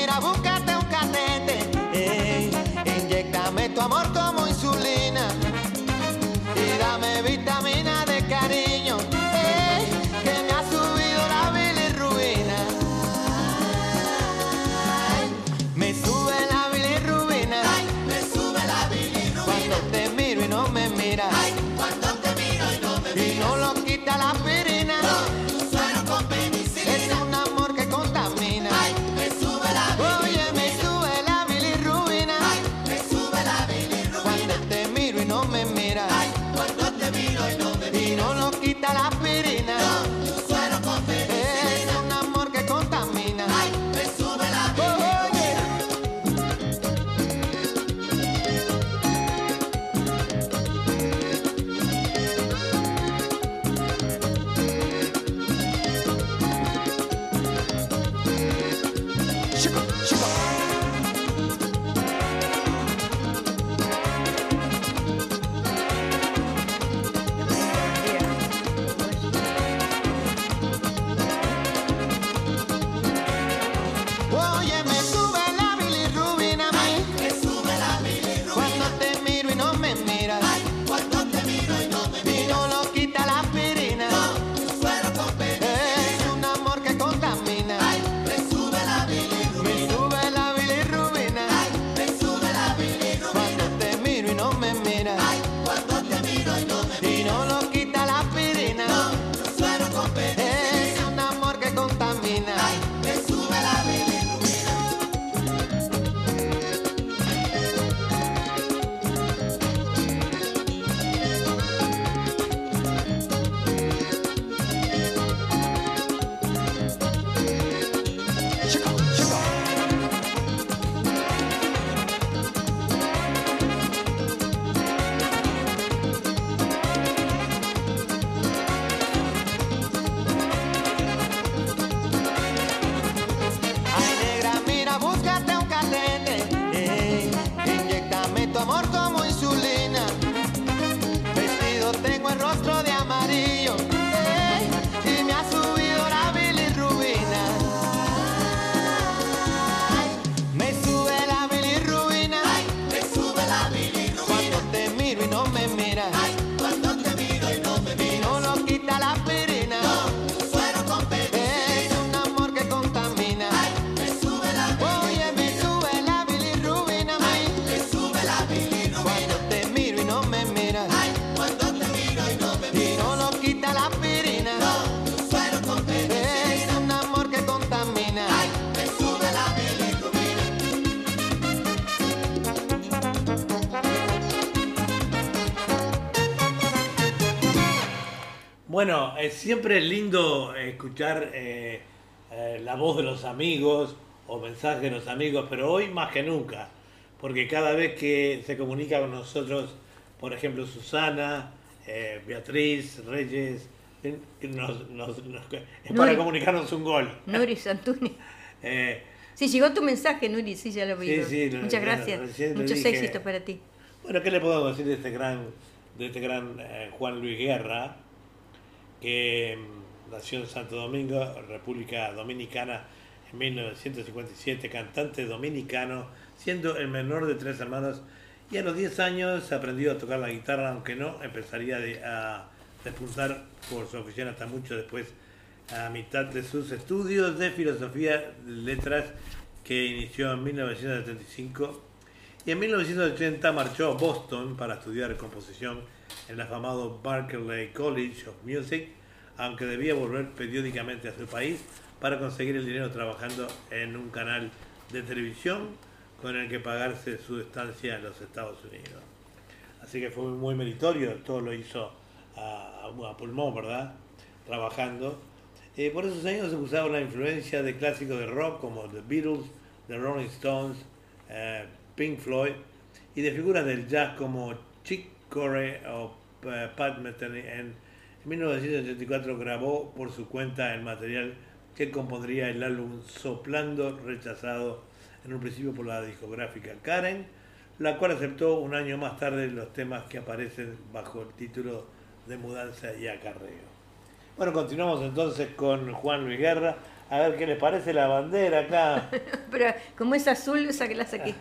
L: es siempre es
B: lindo escuchar eh, eh, la voz de los amigos o mensajes de los amigos, pero hoy más que nunca, porque cada vez que se comunica con nosotros, por ejemplo, Susana, Beatriz, Reyes, es para comunicarnos un gol.
A: Nuri Santuni. sí, llegó tu mensaje, Nuri, sí, ya lo vi.
B: Sí, sí,
A: Muchas gracias, muchos éxitos para ti.
B: Bueno, ¿qué le puedo decir de este gran, de este gran Juan Luis Guerra? que mm, nació en Santo Domingo, República Dominicana, en 1957, cantante dominicano, siendo el menor de tres hermanos, y a los 10 años aprendió a tocar la guitarra, aunque no empezaría de, a despuntar por su afición hasta mucho después, a mitad de sus estudios de filosofía, letras, que inició en 1975, y en 1980 marchó a Boston para estudiar composición el afamado Berkeley College of Music, aunque debía volver periódicamente a su país para conseguir el dinero trabajando en un canal de televisión con el que pagarse su estancia en los Estados Unidos. Así que fue muy meritorio, todo lo hizo a, a pulmón, ¿verdad? Trabajando. Eh, por esos años se usaba la influencia de clásicos de rock como The Beatles, The Rolling Stones, eh, Pink Floyd y de figuras del jazz como Chick Corea o eh, Pat Metheny. En 1984 grabó por su cuenta el material que compondría el álbum Soplando, rechazado en un principio por la discográfica Karen, la cual aceptó un año más tarde los temas que aparecen bajo el título de Mudanza y Acarreo. Bueno, continuamos entonces con Juan Luis Guerra. A ver qué les parece la bandera acá.
A: Pero como es azul, esa que la saqué.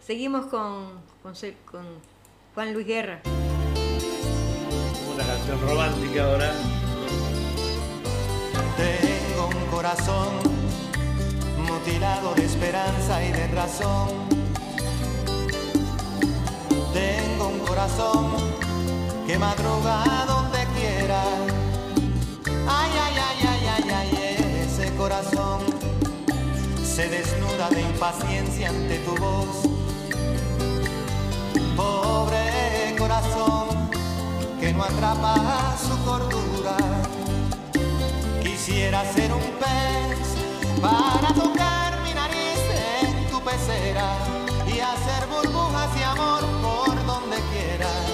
A: Seguimos con, con, con Juan Luis Guerra.
B: Una canción romántica ahora.
L: Tengo un corazón mutilado de esperanza y de razón. Tengo un corazón que madruga donde quiera. Ay, ay, ay, ay, ay, ay, ese corazón se desnuda de impaciencia ante tu voz. Pobre corazón que no atrapa su cordura. Quisiera ser un pez para tocar mi nariz en tu pecera y hacer burbujas de amor por donde quiera.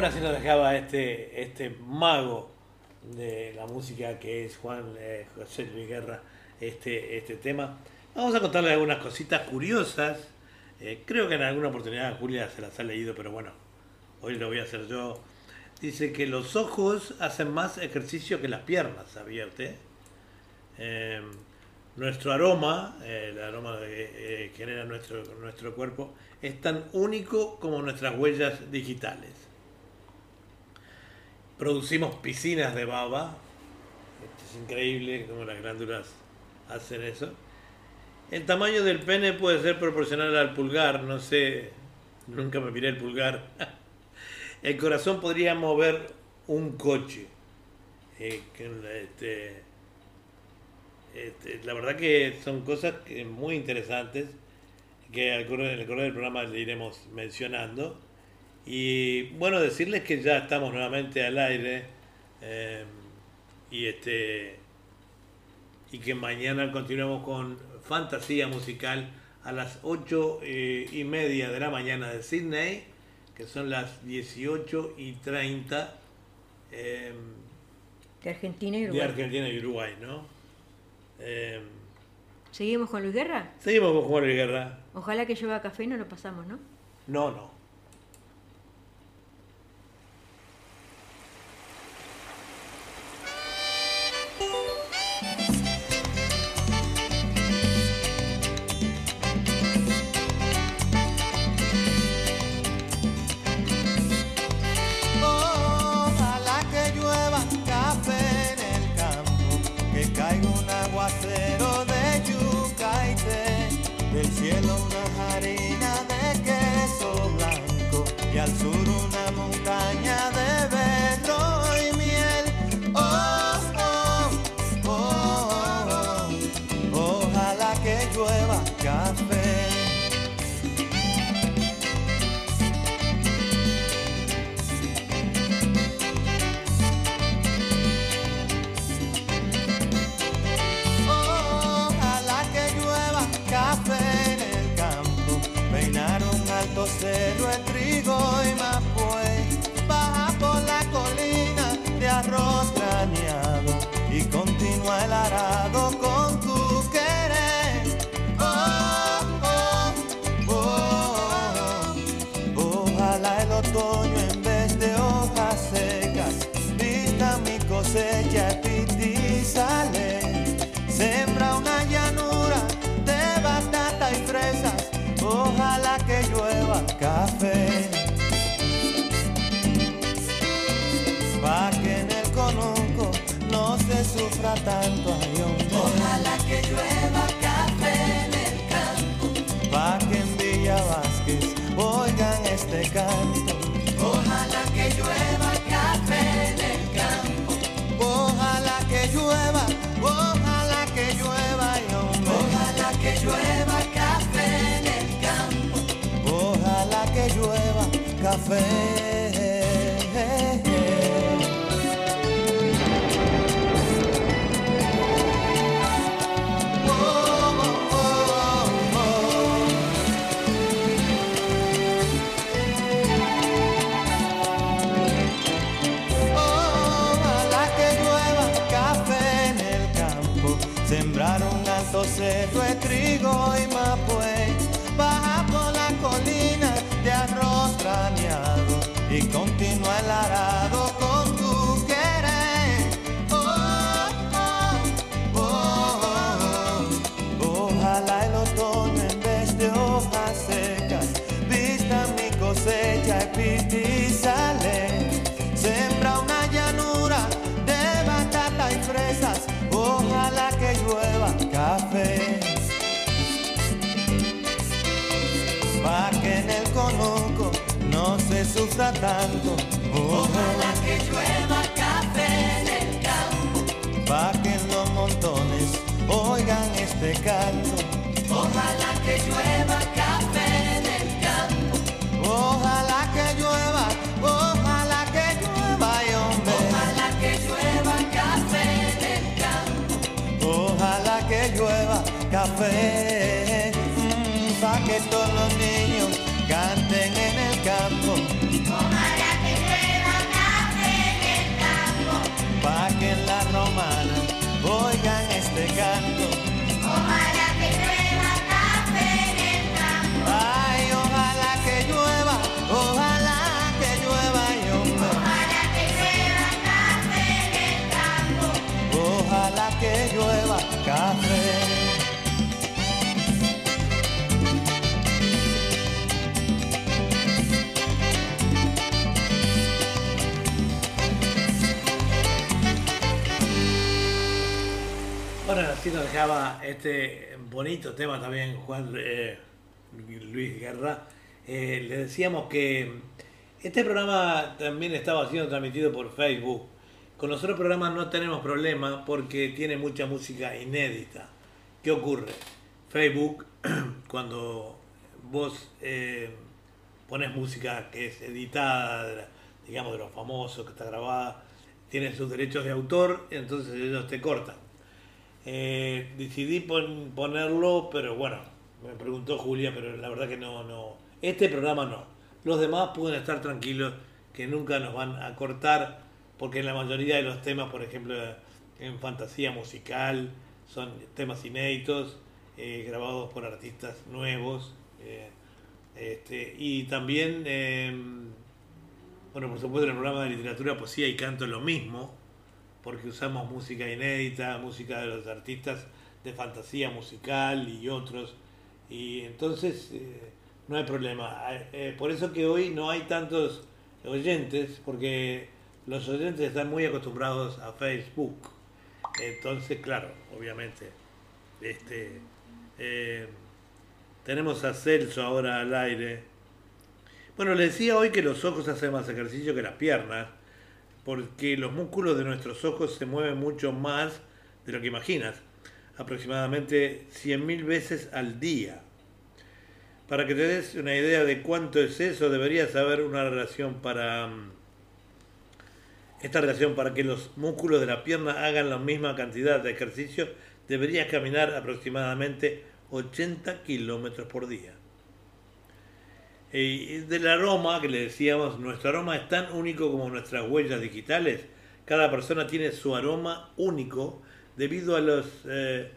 B: Ahora sí nos dejaba este, este mago de la música que es Juan eh, José Luis Guerra,
L: este, este tema. Vamos a contarle algunas cositas curiosas. Eh, creo que en alguna oportunidad Julia se las ha leído, pero bueno, hoy lo voy a hacer yo. Dice que los ojos hacen más ejercicio que las piernas, ¿sabía? Eh, nuestro aroma, eh, el aroma que genera nuestro, nuestro cuerpo, es tan único como nuestras huellas digitales. Producimos piscinas de baba. Es increíble cómo las glándulas hacen eso. El tamaño del pene puede ser proporcional al pulgar, no sé, nunca me miré el pulgar. El corazón podría mover un coche. Eh, este, este, la verdad que son cosas muy interesantes que en el correr del programa le iremos mencionando. Y bueno, decirles que ya estamos nuevamente al aire eh, y este y que mañana continuamos con fantasía musical a las 8 eh, y media de la mañana de Sydney, que son las 18 y 30 eh,
A: De Argentina y
L: de
A: Uruguay.
L: Argentina y Uruguay, ¿no?
A: ¿Seguimos con Luis Guerra?
L: seguimos con Juan Luis Guerra.
A: Ojalá que lleva café y no lo pasamos, ¿no?
L: No, no.
M: Sufra tanto. Ojalá que llueva café en el campo. Pa' que los montones oigan este canto. Ojalá que llueva café en el campo. Ojalá que llueva, ojalá que llueva, hombre. Ojalá que llueva café en el campo. Ojalá que llueva café.
B: Así nos dejaba este bonito tema también Juan eh, Luis Guerra. Eh, le decíamos que este programa también estaba siendo transmitido por Facebook. Con los otros programas no tenemos problema porque tiene mucha música inédita. ¿Qué ocurre? Facebook, cuando vos eh, pones música que es editada, digamos de los famosos, que está grabada, tiene sus derechos de autor, entonces ellos te cortan. Eh, decidí pon- ponerlo, pero bueno, me preguntó Julia, pero la verdad que no, no. Este programa no. Los demás pueden estar tranquilos que nunca nos van a cortar, porque la mayoría de los temas, por ejemplo, en fantasía musical, son temas inéditos, eh, grabados por artistas nuevos. eh, este, y también, eh, bueno, por supuesto, en el programa de literatura, poesía y canto lo mismo porque usamos música inédita, música de los artistas de fantasía musical y otros. Y entonces eh, no hay problema. Eh, por eso que hoy no hay tantos oyentes, porque los oyentes están muy acostumbrados a Facebook. Entonces, claro, obviamente, este, eh, tenemos a Celso ahora al aire. Bueno, le decía hoy que los ojos hacen más ejercicio que las piernas porque los músculos de nuestros ojos se mueven mucho más de lo que imaginas, aproximadamente 100.000 veces al día. Para que te des una idea de cuánto es eso, deberías saber una relación para... mm, Esta relación para que los músculos de la pierna hagan la misma cantidad de ejercicio, deberías caminar aproximadamente 80 kilómetros por día. Y del aroma que le decíamos, nuestro aroma es tan único como nuestras huellas digitales. Cada persona tiene su aroma único debido a los eh,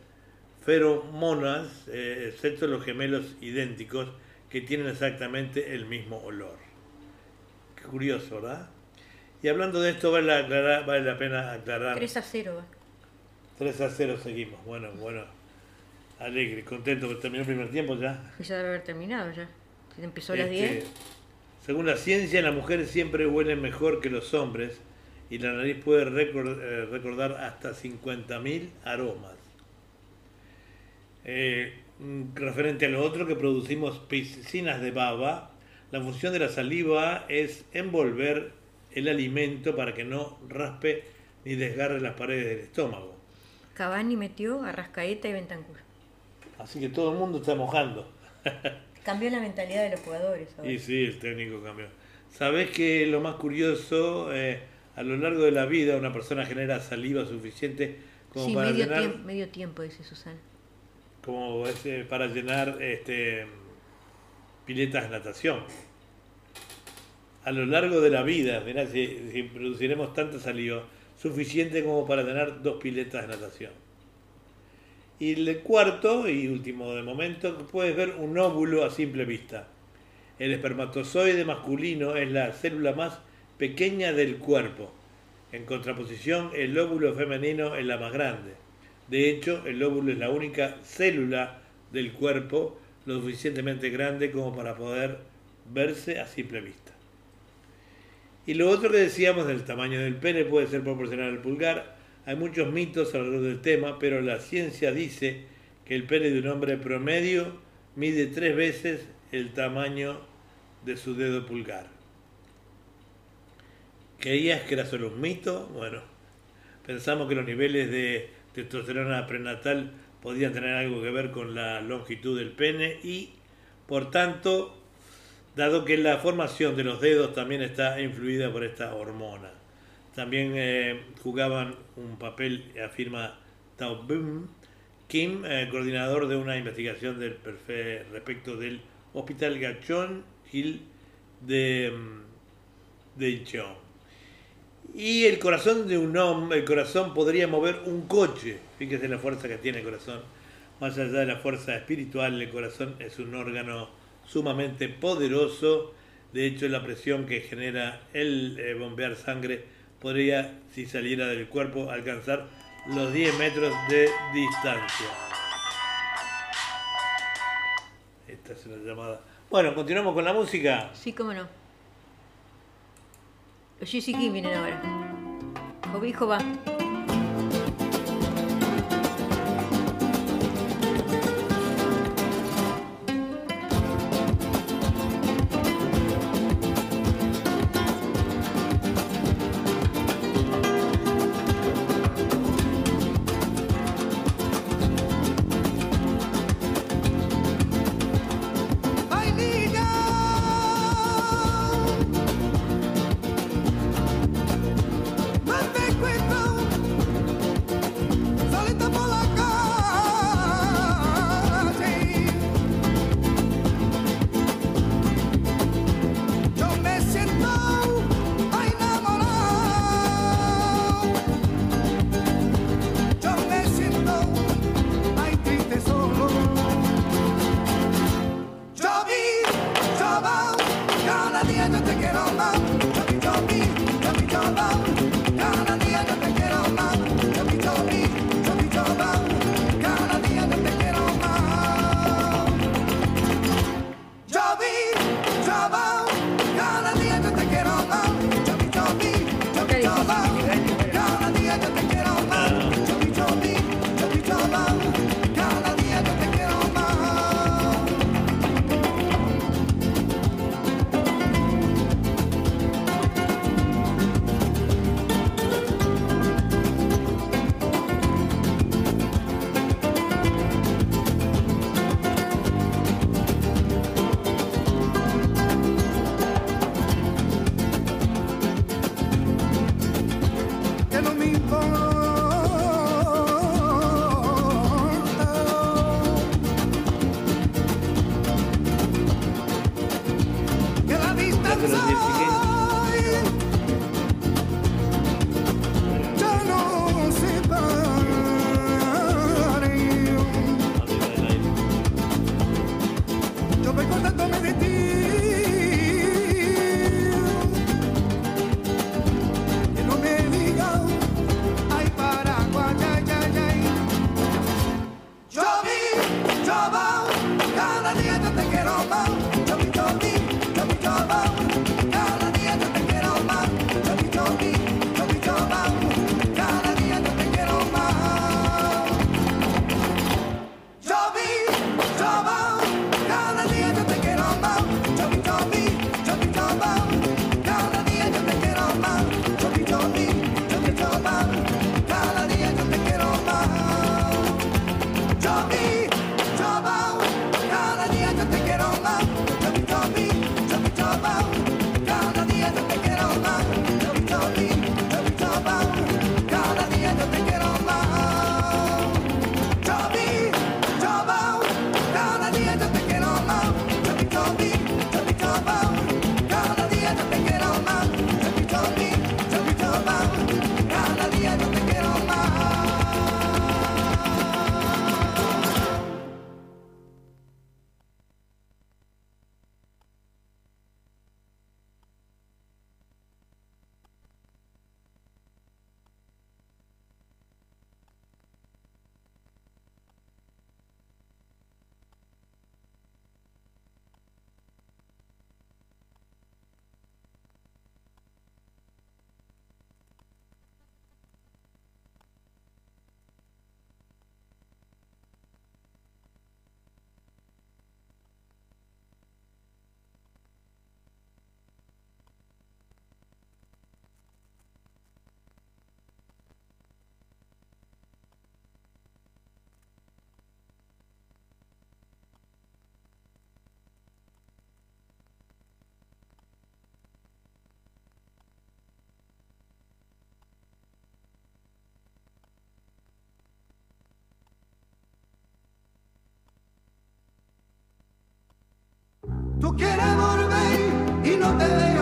B: feromonas, eh, excepto los gemelos idénticos, que tienen exactamente el mismo olor. Qué curioso, ¿verdad? Y hablando de esto, vale, aclarar- vale la pena aclarar.
A: 3 a 0. va.
B: 3 a 0 seguimos. Bueno, bueno. Alegre, contento que terminó el primer tiempo ya.
A: Ya debe haber terminado ya. Empezó a las
B: Este,
A: 10.
B: Según la ciencia, las mujeres siempre huelen mejor que los hombres y la nariz puede recor- eh, recordar hasta 50.000 aromas. Eh, mm, referente a lo otro que producimos piscinas de baba, la función de la saliva es envolver el alimento para que no raspe ni desgarre las paredes del estómago.
A: Cavani metió a Rascaeta y Bentancur.
B: Así que todo el mundo está mojando.
A: Cambió la mentalidad de los jugadores. ahora.
B: Y sí, el técnico cambió. Sabés que lo más curioso, Eh, a lo largo de la vida una persona genera saliva suficiente como
A: sí,
B: para
A: medio,
B: llenar,
A: tiempo, medio tiempo, dice Susana.
B: como ese- para llenar este, piletas de natación. A lo largo de la vida, mirá, si, si produciremos tanta saliva, suficiente como para llenar dos piletas de natación. Y el cuarto y último de momento, puedes ver un óvulo a simple vista. El espermatozoide masculino es la célula más pequeña del cuerpo. En contraposición, el óvulo femenino es la más grande. De hecho, el óvulo es la única célula del cuerpo lo suficientemente grande como para poder verse a simple vista. Y lo otro que decíamos del tamaño del pene puede ser proporcional al pulgar. Hay muchos mitos alrededor del tema, pero la ciencia dice que el pene de un hombre promedio mide tres veces el tamaño de su dedo pulgar. ¿Creías que era solo un mito? Bueno, pensamos que los niveles de testosterona prenatal podían tener algo que ver con la longitud del pene y, por tanto, dado que la formación de los dedos también está influida por esta hormona. También eh, jugaban un papel, afirma Tao Bum Kim, eh, coordinador de una investigación del respecto del Hospital Gachon Hill de, mm, de Incheon. Y el corazón de un hombre, el corazón podría mover un coche. Fíjese la fuerza que tiene el corazón. Más allá de la fuerza espiritual, el corazón es un órgano sumamente poderoso. De hecho, la presión que genera el eh, bombear sangre podría, si saliera del cuerpo, alcanzar los 10 metros de distancia. Esta es una llamada. Bueno, continuamos con la música.
A: Sí, cómo no. Los GC King vienen ahora. Cobijo
N: va. I'll the Tú quieres volver y no te
B: dejes.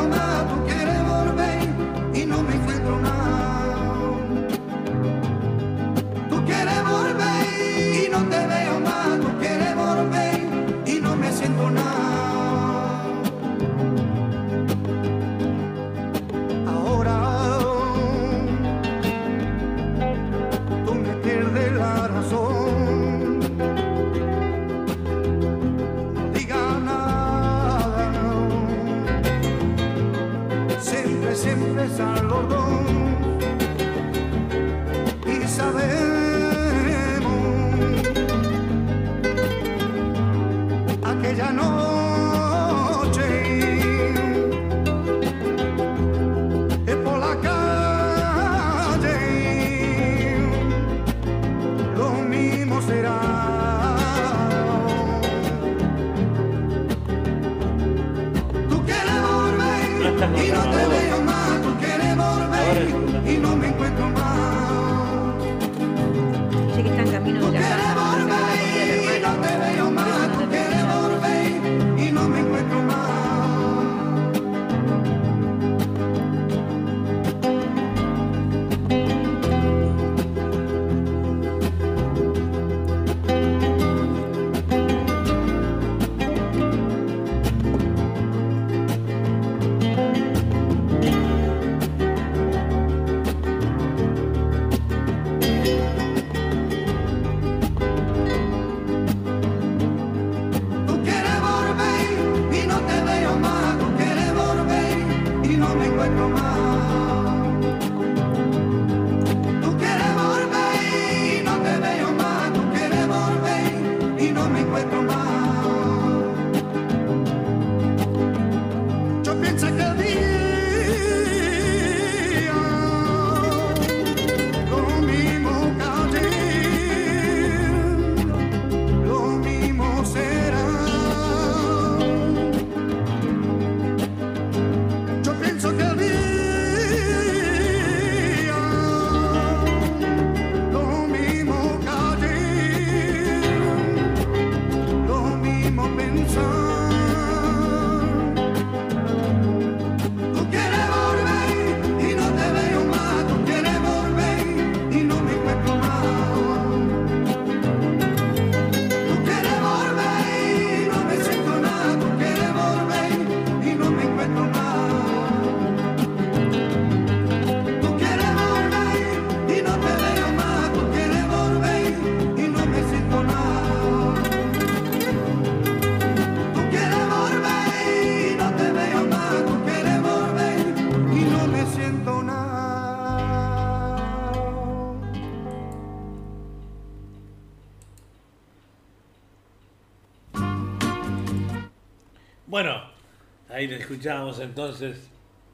B: Escuchábamos entonces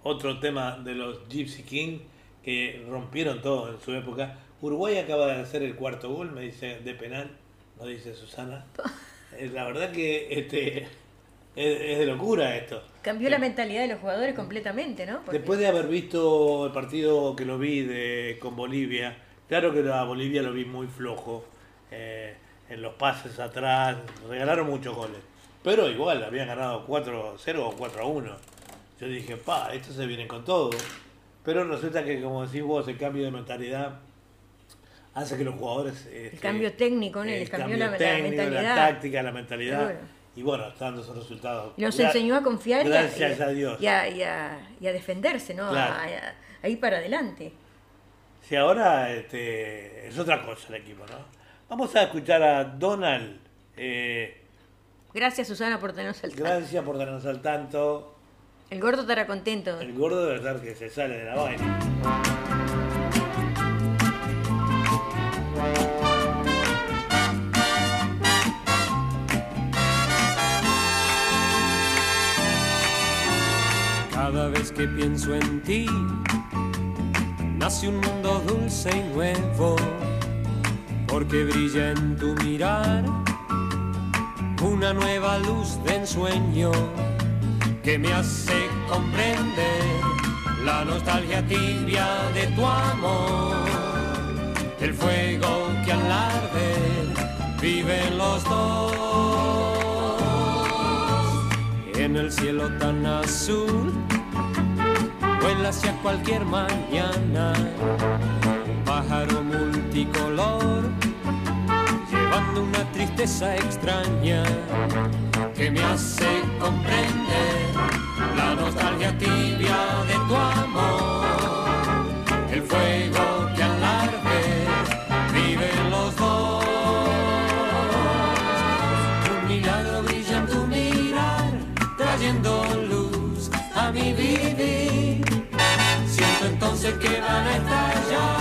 B: otro tema de los Gypsy King que rompieron todo en su época. Uruguay acaba de hacer el cuarto gol, me dice, de penal, nos dice Susana. Eh, La verdad que este es, es de locura esto.
A: Cambió la mentalidad de los jugadores completamente, ¿no? Porque-
B: Después de haber visto el partido que lo vi de, con Bolivia, claro que a Bolivia lo vi muy flojo eh, en los pases atrás, regalaron muchos goles, pero igual habían ganado 4-0 o 4-1. Yo dije, pa, estos se vienen con todo, pero resulta que como decís vos, el cambio de mentalidad hace que los jugadores...
A: el
B: este,
A: cambio técnico, ¿no?
B: el
A: Les cambió
B: cambio
A: la, la
B: técnico,
A: mentalidad.
B: la táctica, la mentalidad, y bueno, está dando esos resultados.
A: Nos
B: Gra-
A: enseñó a confiar
B: Gracias
A: y a-
B: a Dios.
A: y a, y a- y a defenderse, ¿no?
B: Claro.
A: A ir para adelante.
B: Sí, ahora este, es otra cosa el equipo, ¿no? Vamos a escuchar a Donald. eh,
A: Gracias, Susana, por tenernos al tanto.
B: gracias por darnos al tanto.
A: El gordo estará contento.
B: El gordo de verdad que se sale de la vaina.
O: Cada vez que pienso en ti, nace un mundo dulce y nuevo, porque brilla en tu mirar una nueva luz de ensueño que me hace comprender la nostalgia tibia de tu amor, el fuego que al arder viven los dos en el cielo tan azul. Vuela hacia cualquier mañana extraña que me hace comprender la nostalgia tibia de tu amor, el fuego que al arder viven los dos. Un milagro brilla en tu mirar, trayendo luz a mi vivir. Siento entonces que van a estallar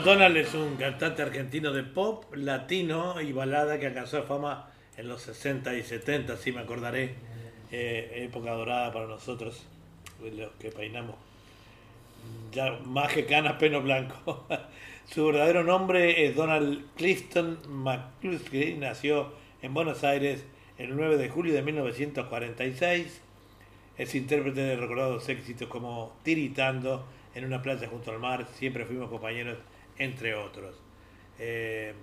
B: Donald es un cantante argentino de pop, latino y balada que alcanzó fama en los 60 y 70, sí me acordaré. Eh, época dorada para nosotros, los que peinamos. Ya más que canas, pelo blanco. Su verdadero nombre es Donald Clifton McCluskey. Nació en Buenos Aires el 9 de julio de 1946. Es intérprete de recordados éxitos como Tiritando, En una playa junto al mar, Siempre fuimos compañeros, entre otros. Eh,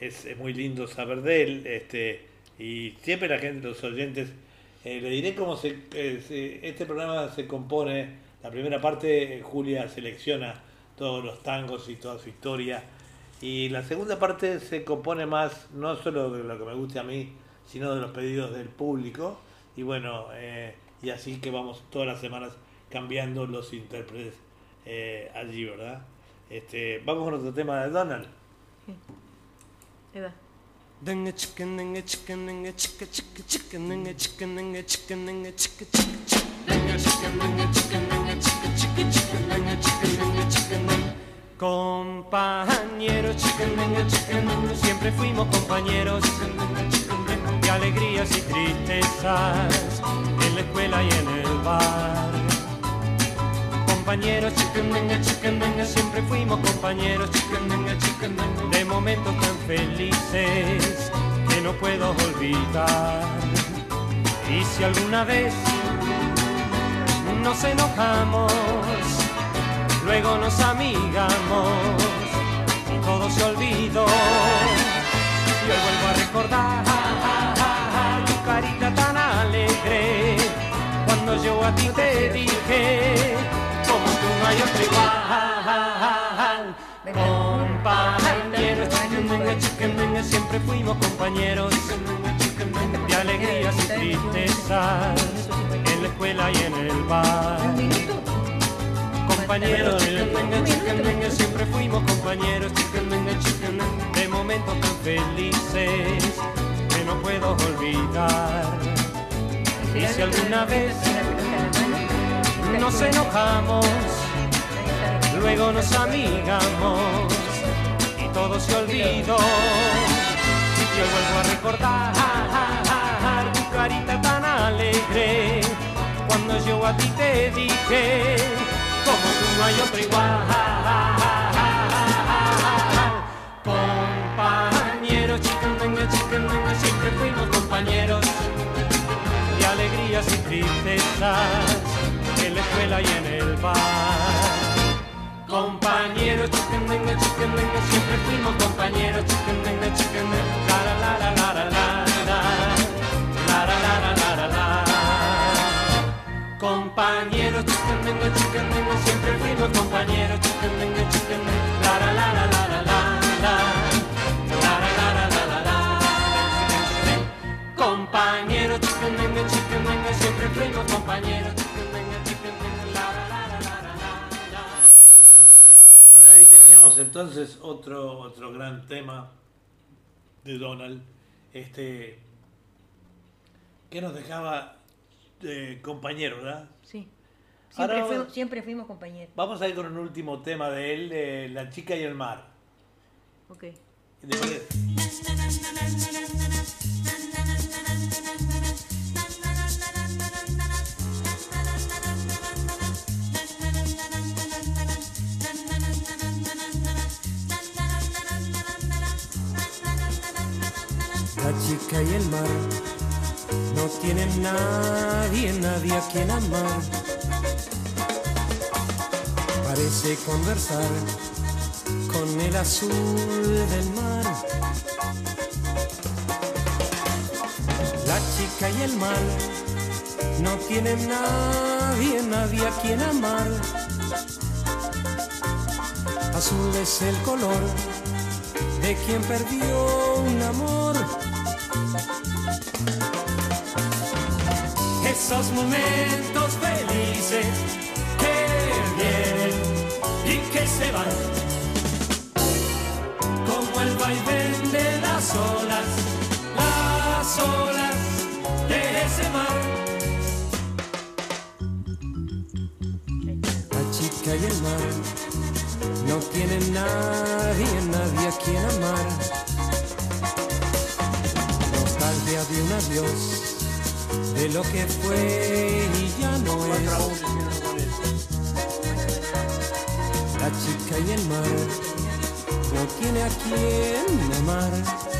B: es, muy lindo saber de él este, y siempre la gente, los oyentes, eh, le diré cómo se, eh, se- este programa se compone. La primera parte, Julia selecciona todos los tangos y toda su historia. Y la segunda parte se compone más, no solo de lo que me guste a mí, sino de los pedidos del público. Y bueno, y así que vamos todas las semanas cambiando los intérpretes allí, ¿verdad? Este, vamos con otro tema de Donald.
A: Ahí va.
O: Dinga chicken, dinga chicken, dinga chicka chicka chicken, dinga chicken, dinga chicken, dinga chicka chicka chick. Dinga chicken, dinga chicken, dinga chicka chicka chicken, dinga chicken, dinga chicken, dinga. Compañeros, chicken, dinga chicken, dinga, siempre fuimos compañeros de alegrías y tristezas en la escuela y en el bar. Compañeros, chicken, dinga, siempre fuimos compañeros, chicken, dinga, de momentos tan felices que no puedo olvidar. Y si alguna vez nos enojamos, luego nos amigamos y todo se olvidó. Y hoy vuelvo a recordar tu carita tan alegre cuando yo a ti te dije no hay otro igual. Compañeros, venga, chicken, venga, siempre fuimos compañeros de alegrías y tristezas en la escuela y en el bar. Compañeros, chicken, venga, chicken, venga, siempre fuimos compañeros, chicken, venga, de momentos tan felices que no puedo olvidar. Y si alguna vez nos enojamos, luego nos amigamos y todo se olvidó. Yo vuelvo a recordar tu carita tan alegre cuando yo a ti te dije como tú no hay otro igual. Compañeros, chicken, venga, chicken, venga, siempre fuimos compañeros de alegrías y tristezas en la escuela y en el bar. Compañeros, chicken, venga, chicken, venga, siempre fuimos compañeros, chicken, venga, chicken, venga, la la la la la la la la la la la la la Compañeros, chicken, venga, chicken, venga, siempre fuimos compañeros, chicken, venga, chicken, venga, la la la la la la la la la la la la la Compañeros, chicken, venga, chicken, venga, siempre fuimos compañeros,
B: ahí teníamos entonces otro, otro gran tema de Donald, este, que nos dejaba de compañero, ¿verdad?
A: Sí. Siempre,
B: Ahora-
A: fuimos, siempre fuimos compañeros.
B: Vamos a ir con un último tema de él, de La chica y el mar.
A: Ok.
O: Chica y el mar no tienen nadie, nadie a quien amar. Parece conversar con el azul del mar. La chica y el mar no tienen nadie, nadie a quien amar. Azul es el color de quien perdió un amor. Esos momentos felices que vienen y que se van, como el vaivén de las olas, las olas de ese mar. La chica y el mar no tienen nadie, nadie a quien amar. Nostalgia de un adiós, de lo que fue y ya no es. La chica y el mar no tiene a quien amar.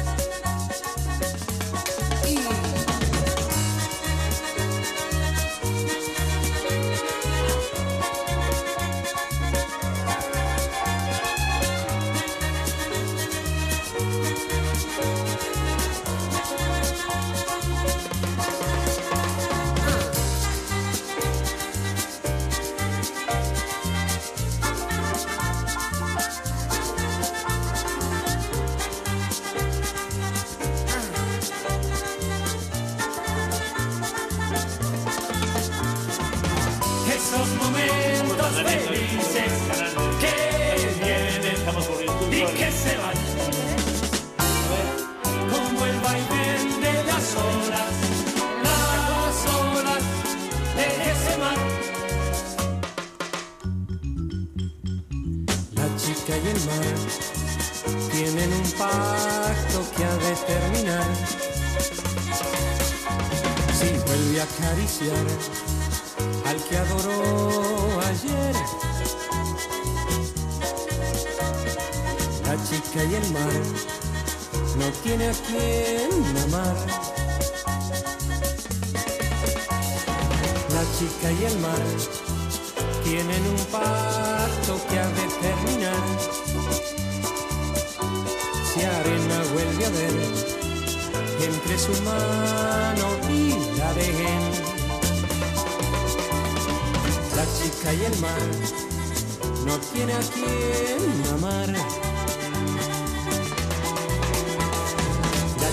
O: La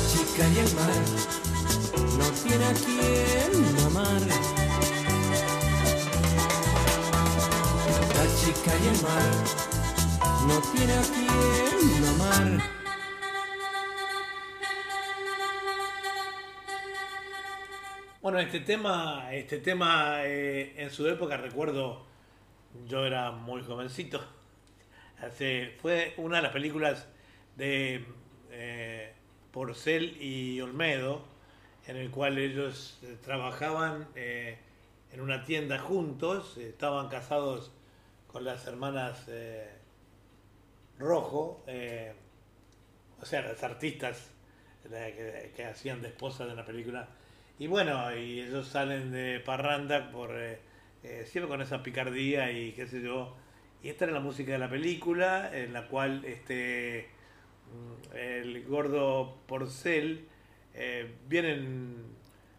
O: chica y el mar no tiene a quien amar. La chica y el mar no tiene a quien amar.
B: Bueno, este tema, este tema eh, en su época recuerdo, yo era muy jovencito. Hace, fue una de las películas de eh, Porcel y Olmedo, en el cual ellos eh, trabajaban eh, en una tienda juntos, estaban casados con las hermanas eh, Rojo, o sea, las artistas que, hacían de esposas de la película. Y bueno, y ellos salen de parranda por siempre con esa picardía y qué sé yo. Y esta era la música de la película, en la cual este mm, el gordo Porcel eh, vienen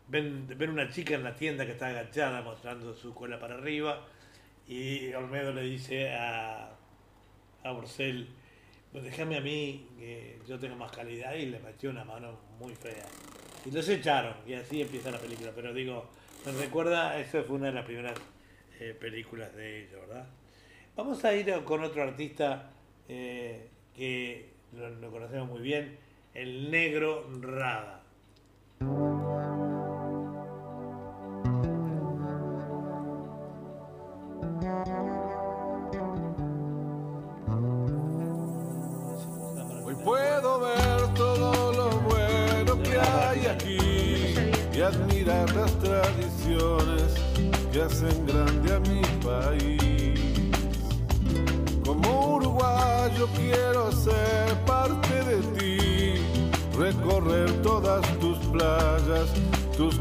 B: ven, ven una chica en la tienda que está agachada mostrando su cola para arriba y Olmedo le dice a, a Porcel déjame a mí que yo tengo más calidad y le metió una mano muy fea. Y los echaron y así empieza la película pero digo me recuerda esa fue una de las primeras eh, películas de ellos verdad vamos a ir con otro artista eh, que lo, lo conocemos muy bien el negro Rada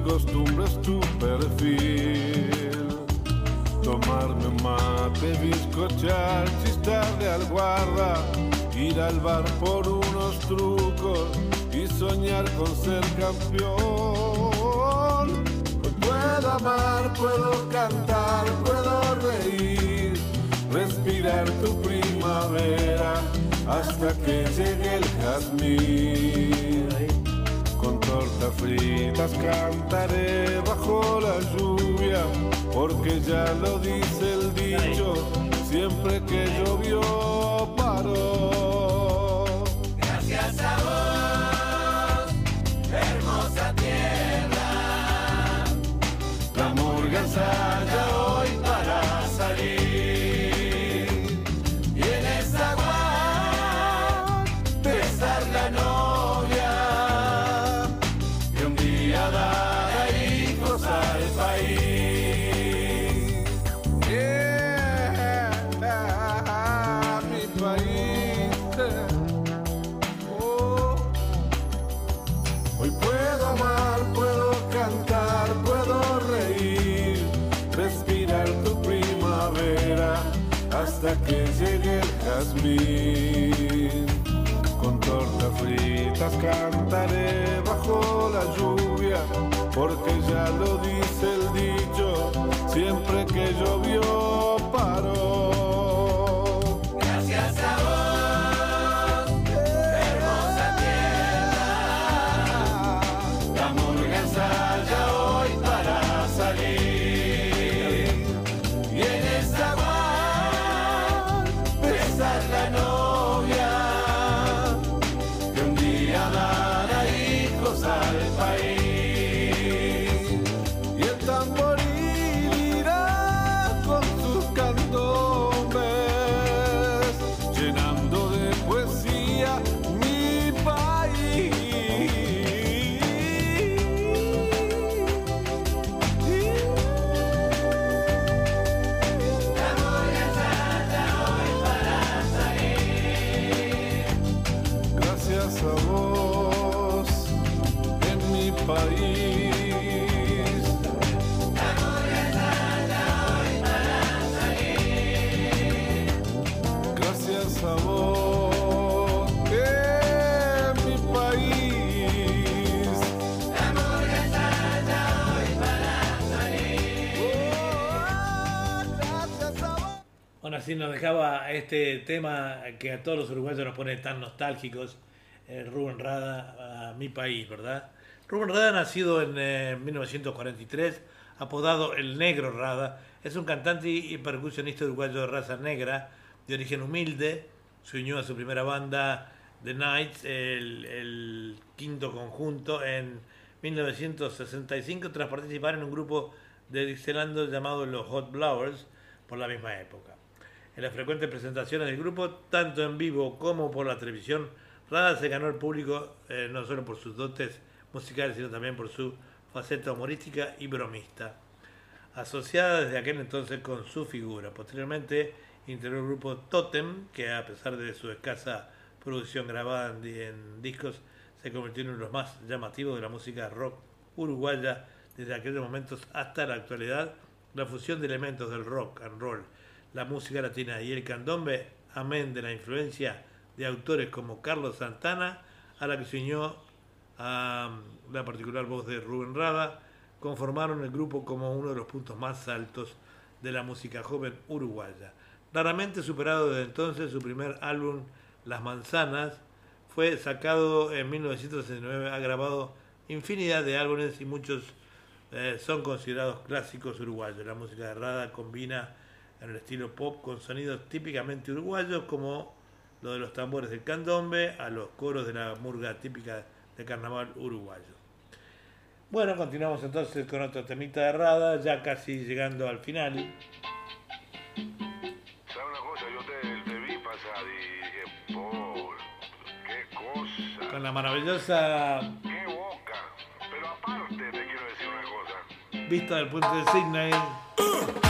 P: tus costumbres, tu perfil. Tomarme un mate, bizcochar, chistar de alguarda, ir al bar por unos trucos y soñar con ser campeón. Puedo amar, puedo cantar, puedo reír, respirar tu primavera hasta que llegue el jazmín. Tortas fritas cantaré bajo la lluvia, porque ya lo dice el dicho, siempre que llovió paró.
O: Gracias a vos, hermosa tierra.
P: La murga ensaya que llegue el jazmín. Con tortas fritas cantaré bajo la lluvia, porque ya lo dice el dicho, siempre que llovió paró. Así nos dejaba este tema que a todos los uruguayos nos pone tan nostálgicos, eh, Rubén Rada, a mi país, ¿verdad? Rubén Rada, nacido en eh, 1943, apodado El Negro Rada, es un cantante y percusionista uruguayo de raza negra, de origen humilde, se unió a su primera banda, The Knights, el, el quinto conjunto, en 1965 tras participar en un grupo de Dixieland llamado los Hot Blowers por la misma época. En las frecuentes presentaciones del grupo, tanto en vivo como por la televisión, Rada se ganó el público eh, no solo por sus dotes musicales, sino también por su faceta humorística y bromista, asociada desde aquel entonces con su figura. Posteriormente integró el grupo Totem, que a pesar de su escasa producción grabada en, en discos, se convirtió en uno de los más llamativos de la música rock uruguaya desde aquellos momentos hasta la actualidad. La fusión de elementos del rock and roll, la música latina y el candombe, amén de la influencia de autores como Carlos Santana, a la que se unió la particular voz de Rubén Rada, conformaron el grupo como uno de los puntos más altos de la música joven uruguaya. Raramente superado desde entonces, su primer álbum, Las Manzanas, fue sacado en 1969, ha grabado infinidad de álbumes y muchos eh, son considerados clásicos uruguayos. La música de Rada combina en el estilo pop con sonidos típicamente uruguayos como lo de los tambores del candombe a los coros de la murga típica de carnaval uruguayo. Bueno, continuamos entonces con otro temita de Rada, ya casi llegando al final.
B: ¿Sabes una cosa? Yo te, te vi pasar y dije, Paul, qué cosa,
P: Con la maravillosa
B: qué boca. Pero aparte te quiero decir una cosa.
P: vista del puente de Sydney.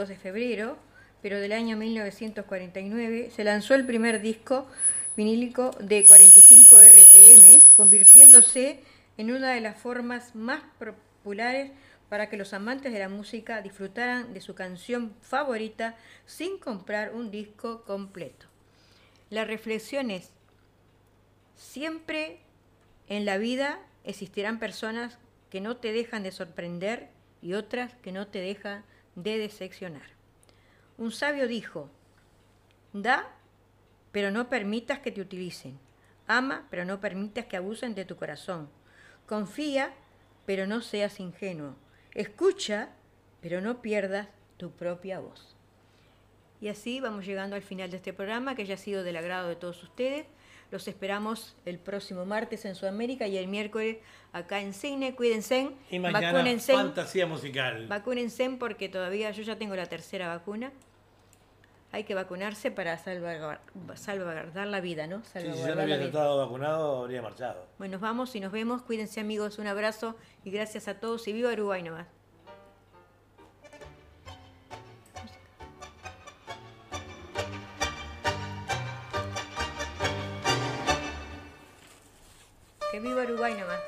A: 2 de febrero, pero del año 1949, se lanzó el primer disco vinílico de 45 RPM, convirtiéndose en una de las formas más populares para que los amantes de la música disfrutaran de su canción favorita sin comprar un disco completo. La reflexión es, siempre en la vida existirán personas que no te dejan de sorprender y otras que no te dejan de decepcionar. Un sabio dijo, da, pero no permitas que te utilicen. Ama, pero no permitas que abusen de tu corazón. Confía, pero no seas ingenuo. Escucha, pero no pierdas tu propia voz. Y así vamos llegando al final de este programa, que ya ha sido del agrado de todos ustedes. Los esperamos el próximo martes en Sudamérica y el miércoles acá en Cine. Cuídense,
B: Y mañana
A: vacúnense,
B: fantasía musical.
A: vacúnense porque todavía yo ya tengo la tercera vacuna. Hay que vacunarse para salvaguardar, salvaguardar la vida, ¿no?
B: Sí, si yo no
A: vida.
B: estado vacunado, habría marchado.
A: Bueno, nos vamos y nos vemos. Cuídense amigos, un abrazo y gracias a todos y viva Uruguay nomás. Que viva Uruguay nomás.